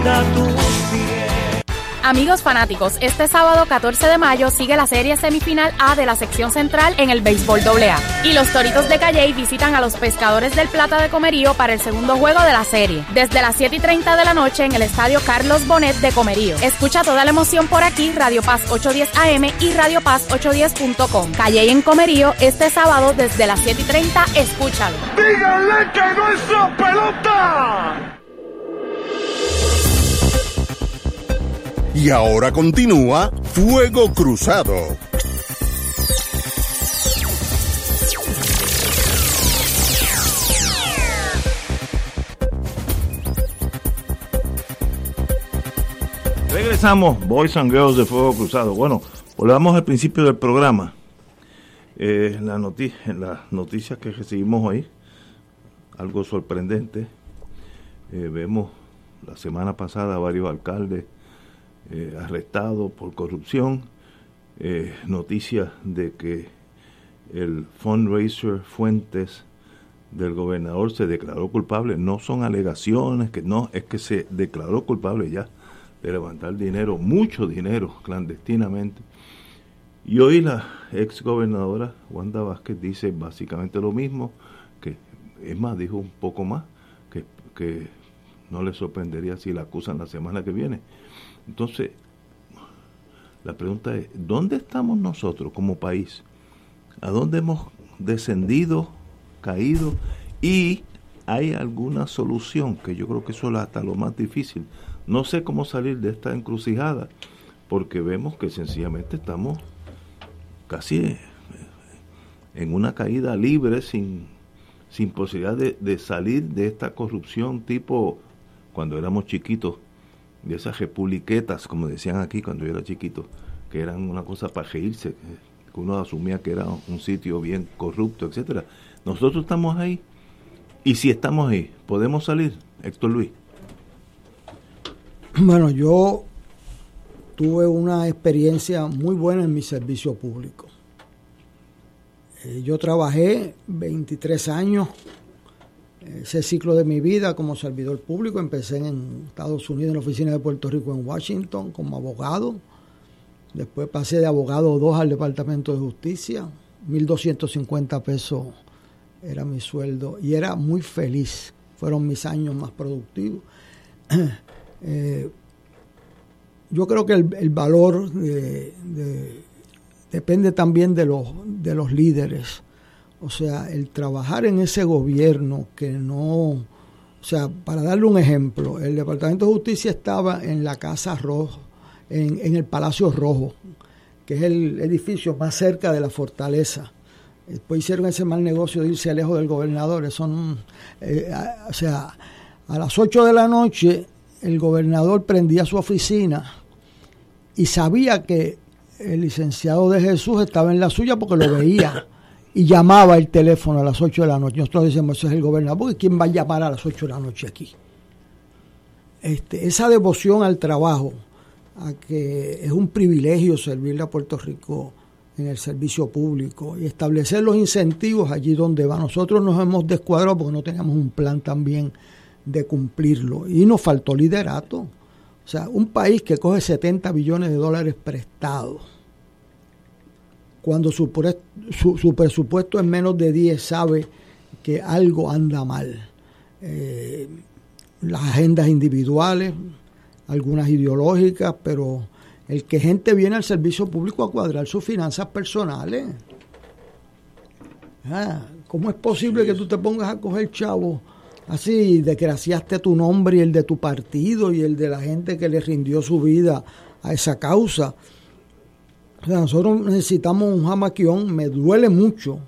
Tus pies. Amigos fanáticos, este sábado 14 de mayo sigue la serie semifinal A de la sección central en el béisbol AA. Y los Toritos de Calley visitan a los Pescadores del Plata de Comerío para el segundo juego de la serie. Desde las 7 y 30 de la noche en el estadio Carlos Bonet de Comerío. Escucha toda la emoción por aquí, Radio Paz 810 AM y Radio Paz 810.com. Calley en Comerío este sábado desde las 7 y 30. Escúchalo. ¡Díganle que no es la pelota! Y ahora continúa Fuego Cruzado. Regresamos, Boys and Girls de Fuego Cruzado. Bueno, volvamos al principio del programa. Eh, la noti las noticias que recibimos hoy, algo sorprendente. Eh, vemos la semana pasada varios alcaldes eh, arrestados por corrupción. Eh, noticias de que el fundraiser Fuentes del gobernador se declaró culpable. No son alegaciones, que no, es que se declaró culpable ya de levantar dinero, mucho dinero clandestinamente. Y hoy la ex gobernadora Wanda Vázquez dice básicamente lo mismo, que es más, dijo un poco más, que, que no le sorprendería si la acusan la semana que viene. Entonces, la pregunta es, ¿dónde estamos nosotros como país? ¿A dónde hemos descendido, caído? ¿Y hay alguna solución? Que yo creo que eso es hasta lo más difícil. No sé cómo salir de esta encrucijada, porque vemos que sencillamente estamos casi eh, en una caída libre, sin, sin posibilidad de, de salir de esta corrupción tipo cuando éramos chiquitos, de esas republiquetas, como decían aquí cuando yo era chiquito, que eran una cosa para reírse, que uno asumía que era un sitio bien corrupto, etcétera. Nosotros estamos ahí, y si estamos ahí, ¿podemos salir, Héctor Luis? Bueno, yo tuve una experiencia muy buena en mi servicio público. Eh, yo trabajé 23 años, ese ciclo de mi vida como servidor público. Empecé en Estados Unidos, en la oficina de Puerto Rico en Washington, como abogado. Después pasé de abogado 2 al Departamento de Justicia. 1.250 pesos era mi sueldo y era muy feliz. Fueron mis años más productivos. Eh, yo creo que el, el valor de- de- depende también de los, de los líderes. O sea, el trabajar en ese gobierno que no... O sea, para darle un ejemplo, el Departamento de Justicia estaba en la Casa Rojo, en, en el Palacio Rojo, que es el edificio más cerca de la fortaleza. Después hicieron ese mal negocio de irse lejos del gobernador. Eso no- eh, o sea, a las 8 de la noche el gobernador prendía su oficina y sabía que el licenciado de Jesús estaba en la suya porque lo veía y llamaba el teléfono a las 8 de la noche. Nosotros decimos, ese es el gobernador, ¿quién va a llamar a las 8 de la noche aquí? Este, esa devoción al trabajo, a que es un privilegio servirle a Puerto Rico en el servicio público y establecer los incentivos allí donde va. Nosotros nos hemos descuadrado porque no teníamos un plan también de cumplirlo y nos faltó liderato. O sea, un país que coge 70 billones de dólares prestados, cuando su, pre- su, su presupuesto es menos de 10, sabe que algo anda mal. Eh, las agendas individuales, algunas ideológicas, pero el que gente viene al servicio público a cuadrar sus finanzas personales. Ah, ¿Cómo es posible que tú te pongas a coger chavo así, desgraciaste tu nombre y el de tu partido y el de la gente que le rindió su vida a esa causa? O sea, nosotros necesitamos un jamaquión, me duele mucho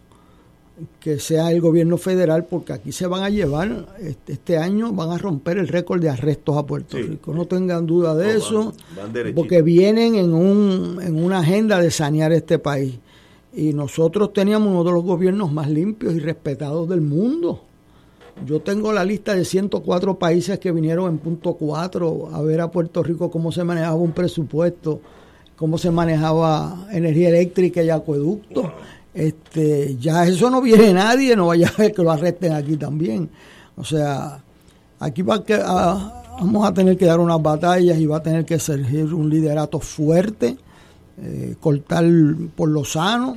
que sea el gobierno federal, porque aquí se van a llevar, este, este año van a romper el récord de arrestos a Puerto Rico. No tengan duda de eso, porque vienen en, un, en una agenda de sanear este país. Y nosotros teníamos uno de los gobiernos más limpios y respetados del mundo. Yo tengo la lista de 104 países que vinieron en punto 4 a ver a Puerto Rico cómo se manejaba un presupuesto, cómo se manejaba energía eléctrica y acueducto. Este, ya eso no viene nadie, no vaya a ver que lo arresten aquí también. O sea, aquí va que, ah, vamos a tener que dar unas batallas y va a tener que surgir un liderato fuerte, eh, cortar por lo sano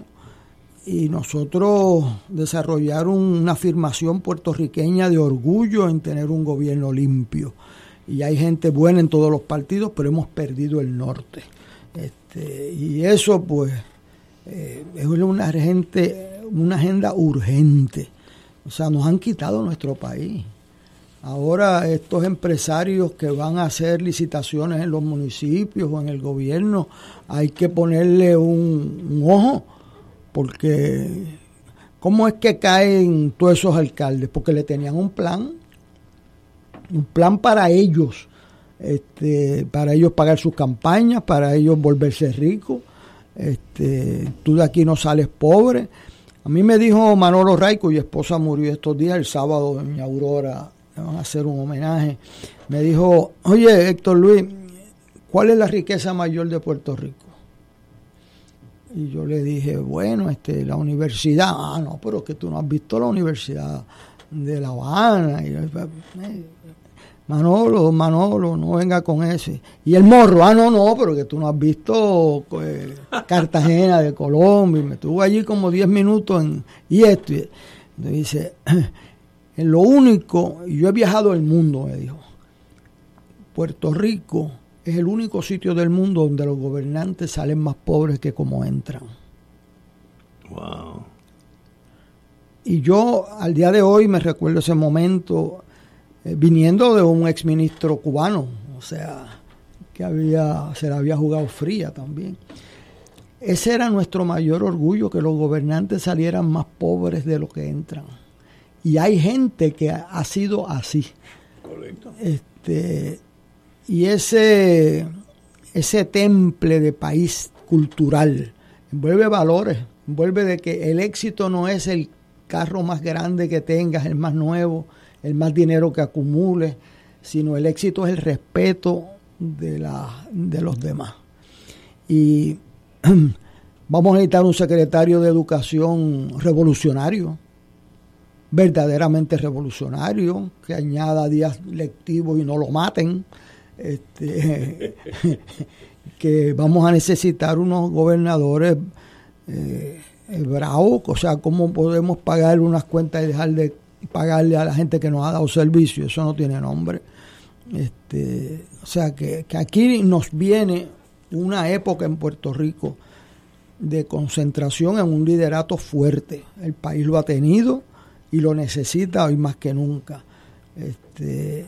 y nosotros desarrollar una afirmación puertorriqueña de orgullo en tener un gobierno limpio. Y hay gente buena en todos los partidos, pero hemos perdido el norte. Este, y eso pues eh, es una, gente, una agenda urgente. O sea, nos han quitado nuestro país. Ahora estos empresarios que van a hacer licitaciones en los municipios o en el gobierno, hay que ponerle un ojo porque ¿cómo es que caen todos esos alcaldes? Porque le tenían un plan, un plan para ellos, este, para ellos pagar sus campañas, para ellos volverse ricos. Este, tú de aquí no sales pobre. A mí me dijo Manolo Raico, y esposa murió estos días, el sábado en mi Aurora, le van a hacer un homenaje. Me dijo, oye Héctor Luis, ¿cuál es la riqueza mayor de Puerto Rico? Y yo le dije, bueno, este, la universidad, ah, no, pero que tú no has visto la universidad de La Habana. Y, eh, Manolo, Manolo, no venga con ese. Y el morro, ah, no, no, pero que tú no has visto eh, Cartagena de Colombia. Y me estuvo allí como 10 minutos en, y esto. Y, dice, en lo único, y yo he viajado el mundo, me dijo, Puerto Rico es el único sitio del mundo donde los gobernantes salen más pobres que como entran. Wow. Y yo al día de hoy me recuerdo ese momento eh, viniendo de un exministro cubano, o sea, que había, se la había jugado fría también. Ese era nuestro mayor orgullo, que los gobernantes salieran más pobres de lo que entran. Y hay gente que ha sido así. Correcto. Este, y ese, ese temple de país cultural envuelve valores, envuelve de que el éxito no es el carro más grande que tengas, el más nuevo, el más dinero que acumules, sino el éxito es el respeto de, la, de los demás. Y vamos a necesitar un secretario de educación revolucionario, verdaderamente revolucionario, que añada días lectivos y no lo maten, este, que vamos a necesitar unos gobernadores eh, bravos, o sea, cómo podemos pagar unas cuentas y dejar de pagarle a la gente que nos ha dado servicio, eso no tiene nombre. Este, o sea, que, que aquí nos viene una época en Puerto Rico de concentración en un liderato fuerte. El país lo ha tenido y lo necesita hoy más que nunca. Este,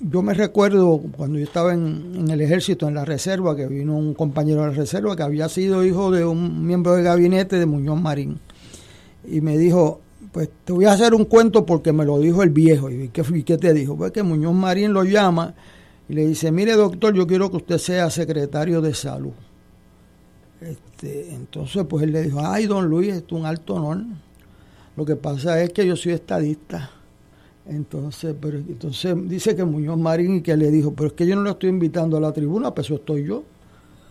yo me recuerdo cuando yo estaba en, el ejército, en la reserva, que vino un compañero de la reserva que había sido hijo de un miembro de gabinete de Muñoz Marín. Y me dijo, pues te voy a hacer un cuento porque me lo dijo el viejo. ¿Y qué, te dijo? Pues que Muñoz Marín lo llama y le dice, mire doctor, yo quiero que usted sea secretario de salud. Este, entonces, pues él le dijo, ay, don Luis, es un alto honor. Lo que pasa es que yo soy estadista entonces, pero, entonces dice que Muñoz Marín y que le dijo, pero es que yo no lo estoy invitando a la tribuna, pues eso estoy yo.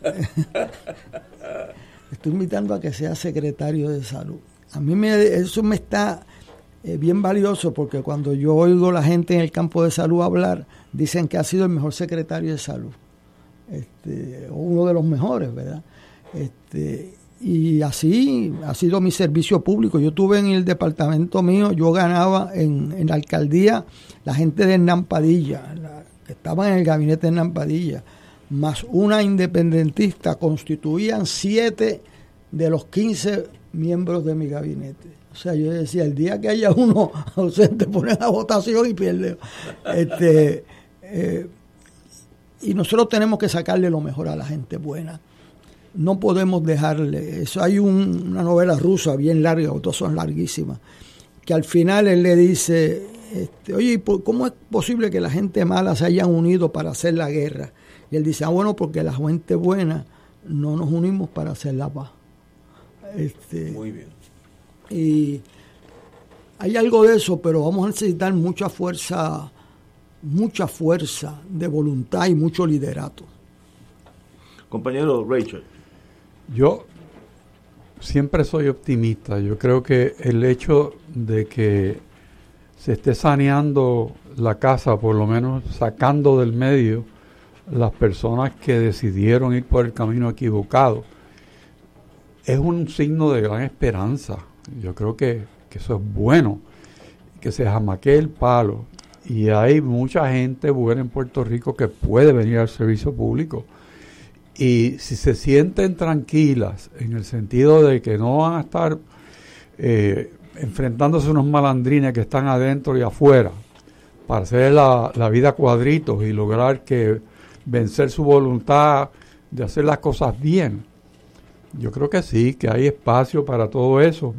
estoy invitando a que sea secretario de salud. A mí me, eso me está eh, bien valioso porque cuando yo oigo la gente en el campo de salud hablar, dicen que ha sido el mejor secretario de salud. Este, uno de los mejores, ¿verdad? Este, y así ha sido mi servicio público. Yo tuve en el departamento mío, yo ganaba en, la alcaldía la gente de Nampadilla, que estaban en el gabinete de Nampadilla, más una independentista, constituían siete de los quince miembros de mi gabinete. O sea, yo decía, el día que haya uno ausente, pone la votación y pierde. Este, eh, y nosotros tenemos que sacarle lo mejor a la gente buena no podemos dejarle eso. Hay una novela rusa bien larga, otras son larguísimas, que al final él le dice, este, oye, ¿cómo es posible que la gente mala se hayan unido para hacer la guerra? Y él dice, ah, bueno, porque la gente buena no nos unimos para hacer la paz. Este, Muy bien. Y hay algo de eso, pero vamos a necesitar mucha fuerza, mucha fuerza de voluntad y mucho liderato. Compañero Rachel. Yo siempre soy optimista. Yo creo que el hecho de que se esté saneando la casa, por lo menos sacando del medio las personas que decidieron ir por el camino equivocado, es un signo de gran esperanza. Yo creo que, que eso es bueno, que se jamaque el palo. Y hay mucha gente buena en Puerto Rico que puede venir al servicio público. Y si se sienten tranquilas en el sentido de que no van a estar eh, enfrentándose a unos malandrines que están adentro y afuera para hacer la, la vida cuadritos y lograr que vencer su voluntad de hacer las cosas bien. Yo creo que sí, que hay espacio para todo eso.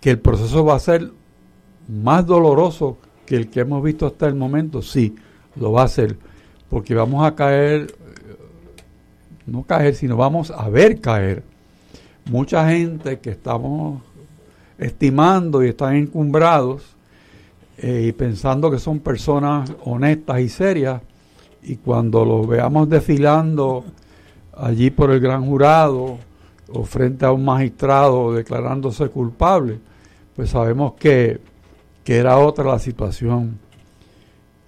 Que el proceso va a ser más doloroso que el que hemos visto hasta el momento, sí, lo va a ser. Porque vamos a caer, no caer, sino vamos a ver caer mucha gente que estamos estimando y están encumbrados eh, y pensando que son personas honestas y serias y cuando los veamos desfilando allí por el gran jurado o frente a un magistrado declarándose culpable, pues sabemos que, que era otra la situación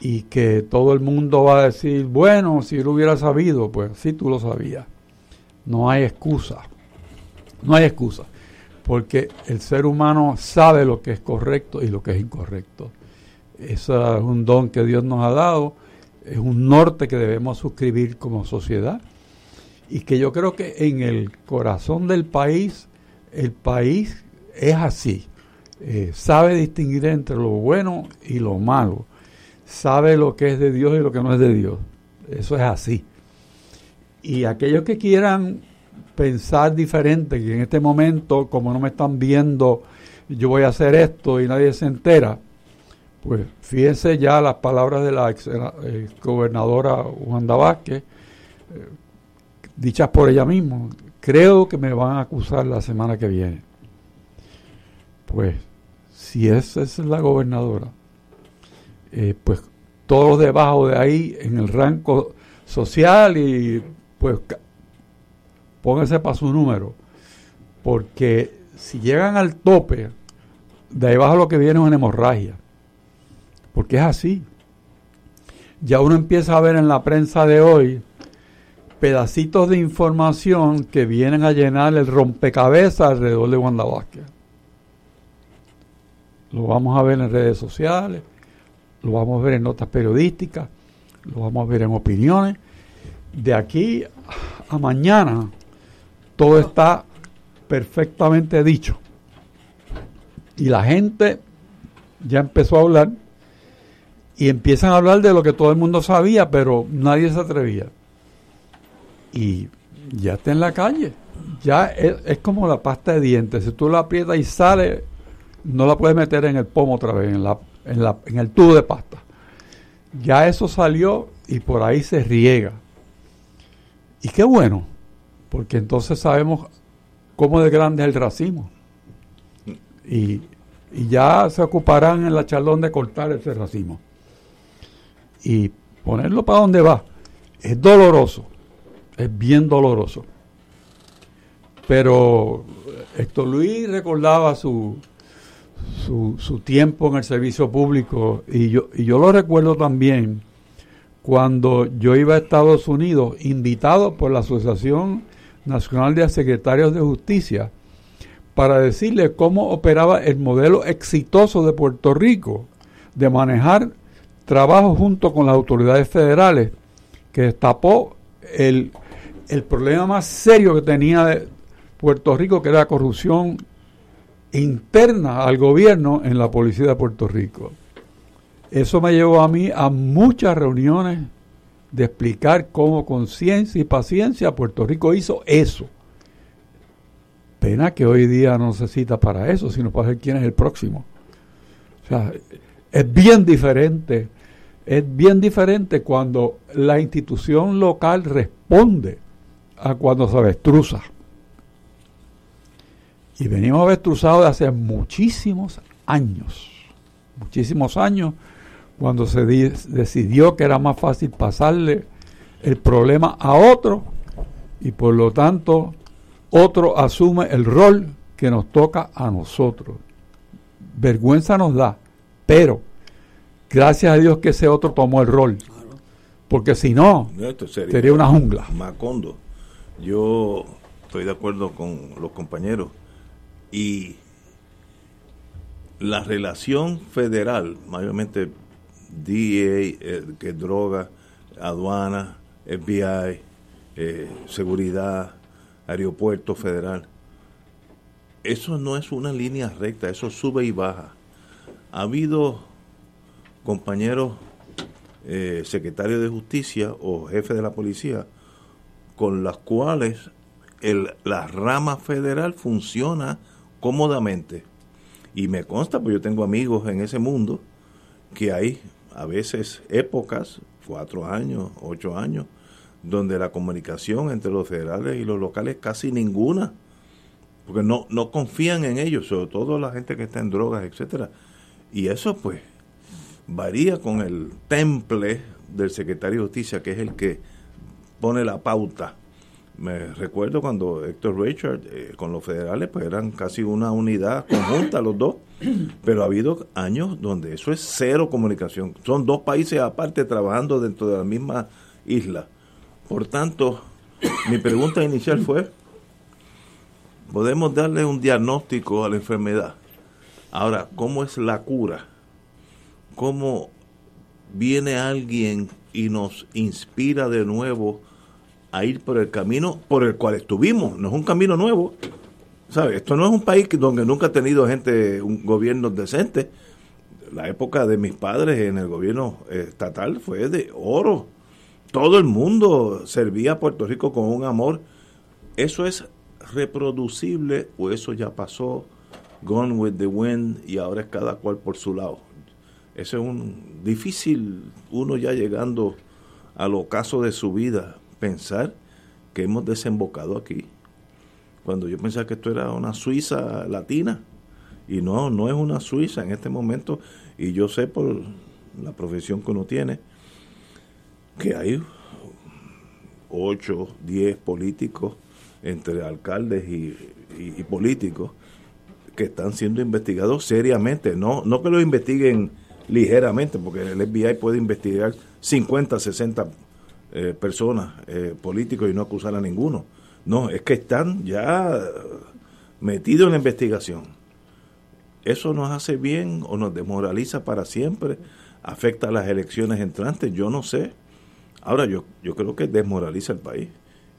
y que todo el mundo va a decir, bueno, si lo hubiera sabido, pues sí tú lo sabías. No hay excusa, no hay excusa, porque el ser humano sabe lo que es correcto y lo que es incorrecto. Eso es un don que Dios nos ha dado, es un norte que debemos suscribir como sociedad y que yo creo que en el corazón del país, el país es así, eh, sabe distinguir entre lo bueno y lo malo, sabe lo que es de Dios y lo que no es de Dios, eso es así. Y aquellos que quieran pensar diferente, que en este momento, como no me están viendo, yo voy a hacer esto y nadie se entera, pues fíjense ya las palabras de la ex, eh, gobernadora Wanda Vázquez, eh, dichas por ella misma. Creo que me van a acusar la semana que viene. Pues, si esa es la gobernadora, eh, pues todos debajo de ahí en el rango social y pues pónganse para su número. Porque si llegan al tope, de ahí abajo lo que viene es una hemorragia. Porque es así. Ya uno empieza a ver en la prensa de hoy pedacitos de información que vienen a llenar el rompecabezas alrededor de Wanda Vázquez. Lo vamos a ver en redes sociales, lo vamos a ver en notas periodísticas, lo vamos a ver en opiniones. De aquí a mañana todo está perfectamente dicho. Y la gente ya empezó a hablar y empiezan a hablar de lo que todo el mundo sabía, pero nadie se atrevía. Y ya está en la calle. Ya es, como la pasta de dientes. Si tú la aprietas y sale, no la puedes meter en el pomo otra vez, en, la, en, la, en el tubo de pasta. Ya eso salió y por ahí se riega. Y qué bueno, porque entonces sabemos cómo de grande es el racismo. Y, y ya se ocuparán en la charlón de cortar ese racismo y ponerlo para donde va. Es doloroso, es bien doloroso. Pero Héctor Luis recordaba su, su, su, tiempo en el servicio público y yo, y yo lo recuerdo también cuando yo iba a Estados Unidos, invitado por la Asociación Nacional de Secretarios de Justicia, para decirle cómo operaba el modelo exitoso de Puerto Rico de manejar trabajo junto con las autoridades federales que destapó el, el problema más serio que tenía Puerto Rico, que era corrupción interna al gobierno en la policía de Puerto Rico. Eso me llevó a mí a muchas reuniones de explicar cómo con ciencia y paciencia Puerto Rico hizo eso. Pena que hoy día no se cita para eso, sino para ver quién es el próximo. O sea, es bien diferente, es bien diferente cuando la institución local responde a cuando se avestruza. Y venimos avestruzados de hace muchísimos años, muchísimos años, cuando se decidió que era más fácil pasarle el problema a otro y por lo tanto otro asume el rol que nos toca a nosotros. Vergüenza nos da, pero gracias a Dios que ese otro tomó el rol. Porque si no, sería, una jungla. Macondo. Yo estoy de acuerdo con los compañeros. Y la relación federal, mayormente DEA, eh, que es droga, aduana, FBI, eh, seguridad, aeropuerto federal. Eso no es una línea recta, eso sube y baja. Ha habido compañeros eh, secretarios de justicia o jefes de la policía con las cuales el, la rama federal funciona cómodamente. Y me consta, pues yo tengo amigos en ese mundo, que hay a veces épocas, cuatro años, ocho años, donde la comunicación entre los federales y los locales casi ninguna, porque no, no confían en ellos, sobre todo la gente que está en drogas, etcétera. Y eso pues varía con el temple del secretario de justicia, que es el que pone la pauta. Me recuerdo cuando Héctor Richard eh, con los federales pues eran casi una unidad conjunta los dos, pero ha habido años donde eso es cero comunicación. Son dos países aparte trabajando dentro de la misma isla. Por tanto, mi pregunta inicial fue, ¿podemos darle un diagnóstico a la enfermedad? Ahora, ¿cómo es la cura? ¿Cómo viene alguien y nos inspira de nuevo a ir por el camino por el cual estuvimos? No es un camino nuevo. ¿Sabe? Esto no es un país donde nunca ha tenido gente, un gobierno decente. La época de mis padres en el gobierno estatal fue de oro todo el mundo servía a Puerto Rico con un amor. ¿Eso es reproducible o eso ya pasó? Gone with the wind y ahora es cada cual por su lado. Eso es un difícil, uno ya llegando al ocaso de su vida, pensar que hemos desembocado aquí. Cuando yo pensaba que esto era una Suiza latina, y no, no es una Suiza en este momento, y yo sé por la profesión que uno tiene, que hay 8, 10 políticos, entre alcaldes y, políticos, que están siendo investigados seriamente. No, no que lo investiguen ligeramente, porque el FBI puede investigar 50, 60 eh, personas, eh, políticos, y no acusar a ninguno. No, es que están ya metidos en la investigación. ¿Eso nos hace bien o nos desmoraliza para siempre? ¿Afecta a las elecciones entrantes? Yo no sé Ahora, yo, yo creo que desmoraliza el país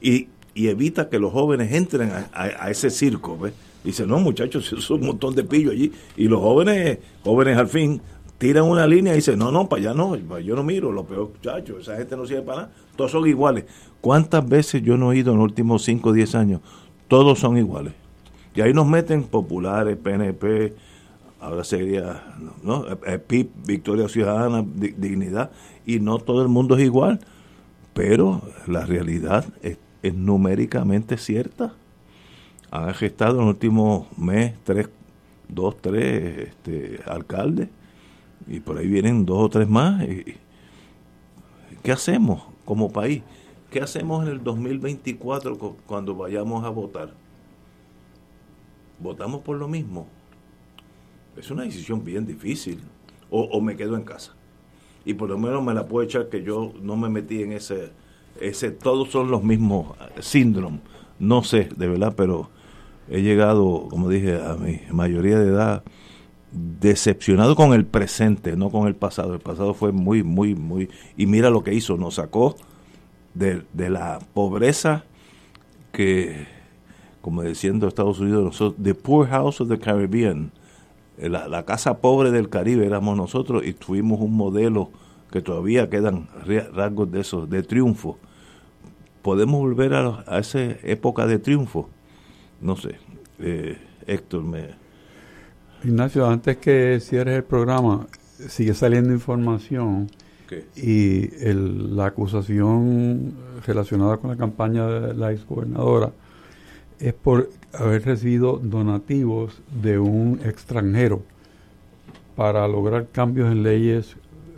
y, y evita que los jóvenes entren a, ese circo. ¿ves? Dice, no, muchachos, es un montón de pillo allí. Y los jóvenes, jóvenes al fin, tiran una línea y dicen, no, no, para allá no, yo no miro, lo peor, muchachos, esa gente no sirve para nada, todos son iguales. ¿Cuántas veces yo no he ido en los últimos 5 o 10 años? Todos son iguales. Y ahí nos meten populares, PNP, ahora sería, ¿no? PIP, Victoria Ciudadana, Dignidad, y no todo el mundo es igual pero la realidad es, numéricamente cierta. Han gestado en el último mes tres, dos, tres este, alcaldes y por ahí vienen dos o tres más. ¿Qué hacemos como país? ¿Qué hacemos en el 2024 cuando vayamos a votar? ¿Votamos por lo mismo? Es una decisión bien difícil. o me quedo en casa y por lo menos me la puedo echar que yo no me metí en ese, ese todos son los mismos síndromes, no sé, de verdad, pero he llegado, como dije, a mi mayoría de edad decepcionado con el presente, no con el pasado. El pasado fue muy, muy, muy... Y mira lo que hizo, nos sacó de, de la pobreza que, como diciendo Estados Unidos, nosotros, the poor house of the Caribbean, la, casa pobre del Caribe éramos nosotros y tuvimos un modelo que todavía quedan rasgos de esos, de triunfo. ¿Podemos volver a, a esa época de triunfo? No sé, eh, Héctor me... Ignacio, antes que cierres el programa, sigue saliendo información y la acusación relacionada con la campaña de la exgobernadora es por haber recibido donativos de un extranjero para lograr cambios en leyes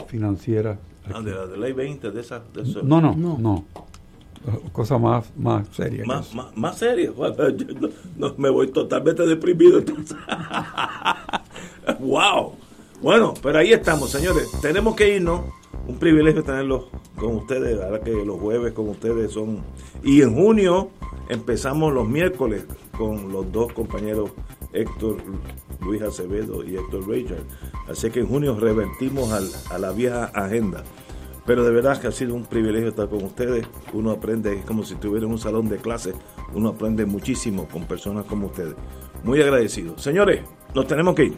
financieras. Ah, de la ley 20, de esa. no, no, no, no. Cosa más, más seria. Más, más, seria. no, me voy totalmente deprimido ¡Wow! Bueno, pero ahí estamos, señores. Tenemos que irnos. Un privilegio tenerlos con ustedes. Ahora que los jueves con ustedes son. Y en junio empezamos los miércoles con los dos compañeros Héctor Luis Acevedo y Héctor Richard. Así que en junio revertimos a la vieja agenda. Pero de verdad que ha sido un privilegio estar con ustedes. Uno aprende, es como si estuviera en un salón de clases. Uno aprende muchísimo con personas como ustedes. Muy agradecido. Señores, nos tenemos que ir.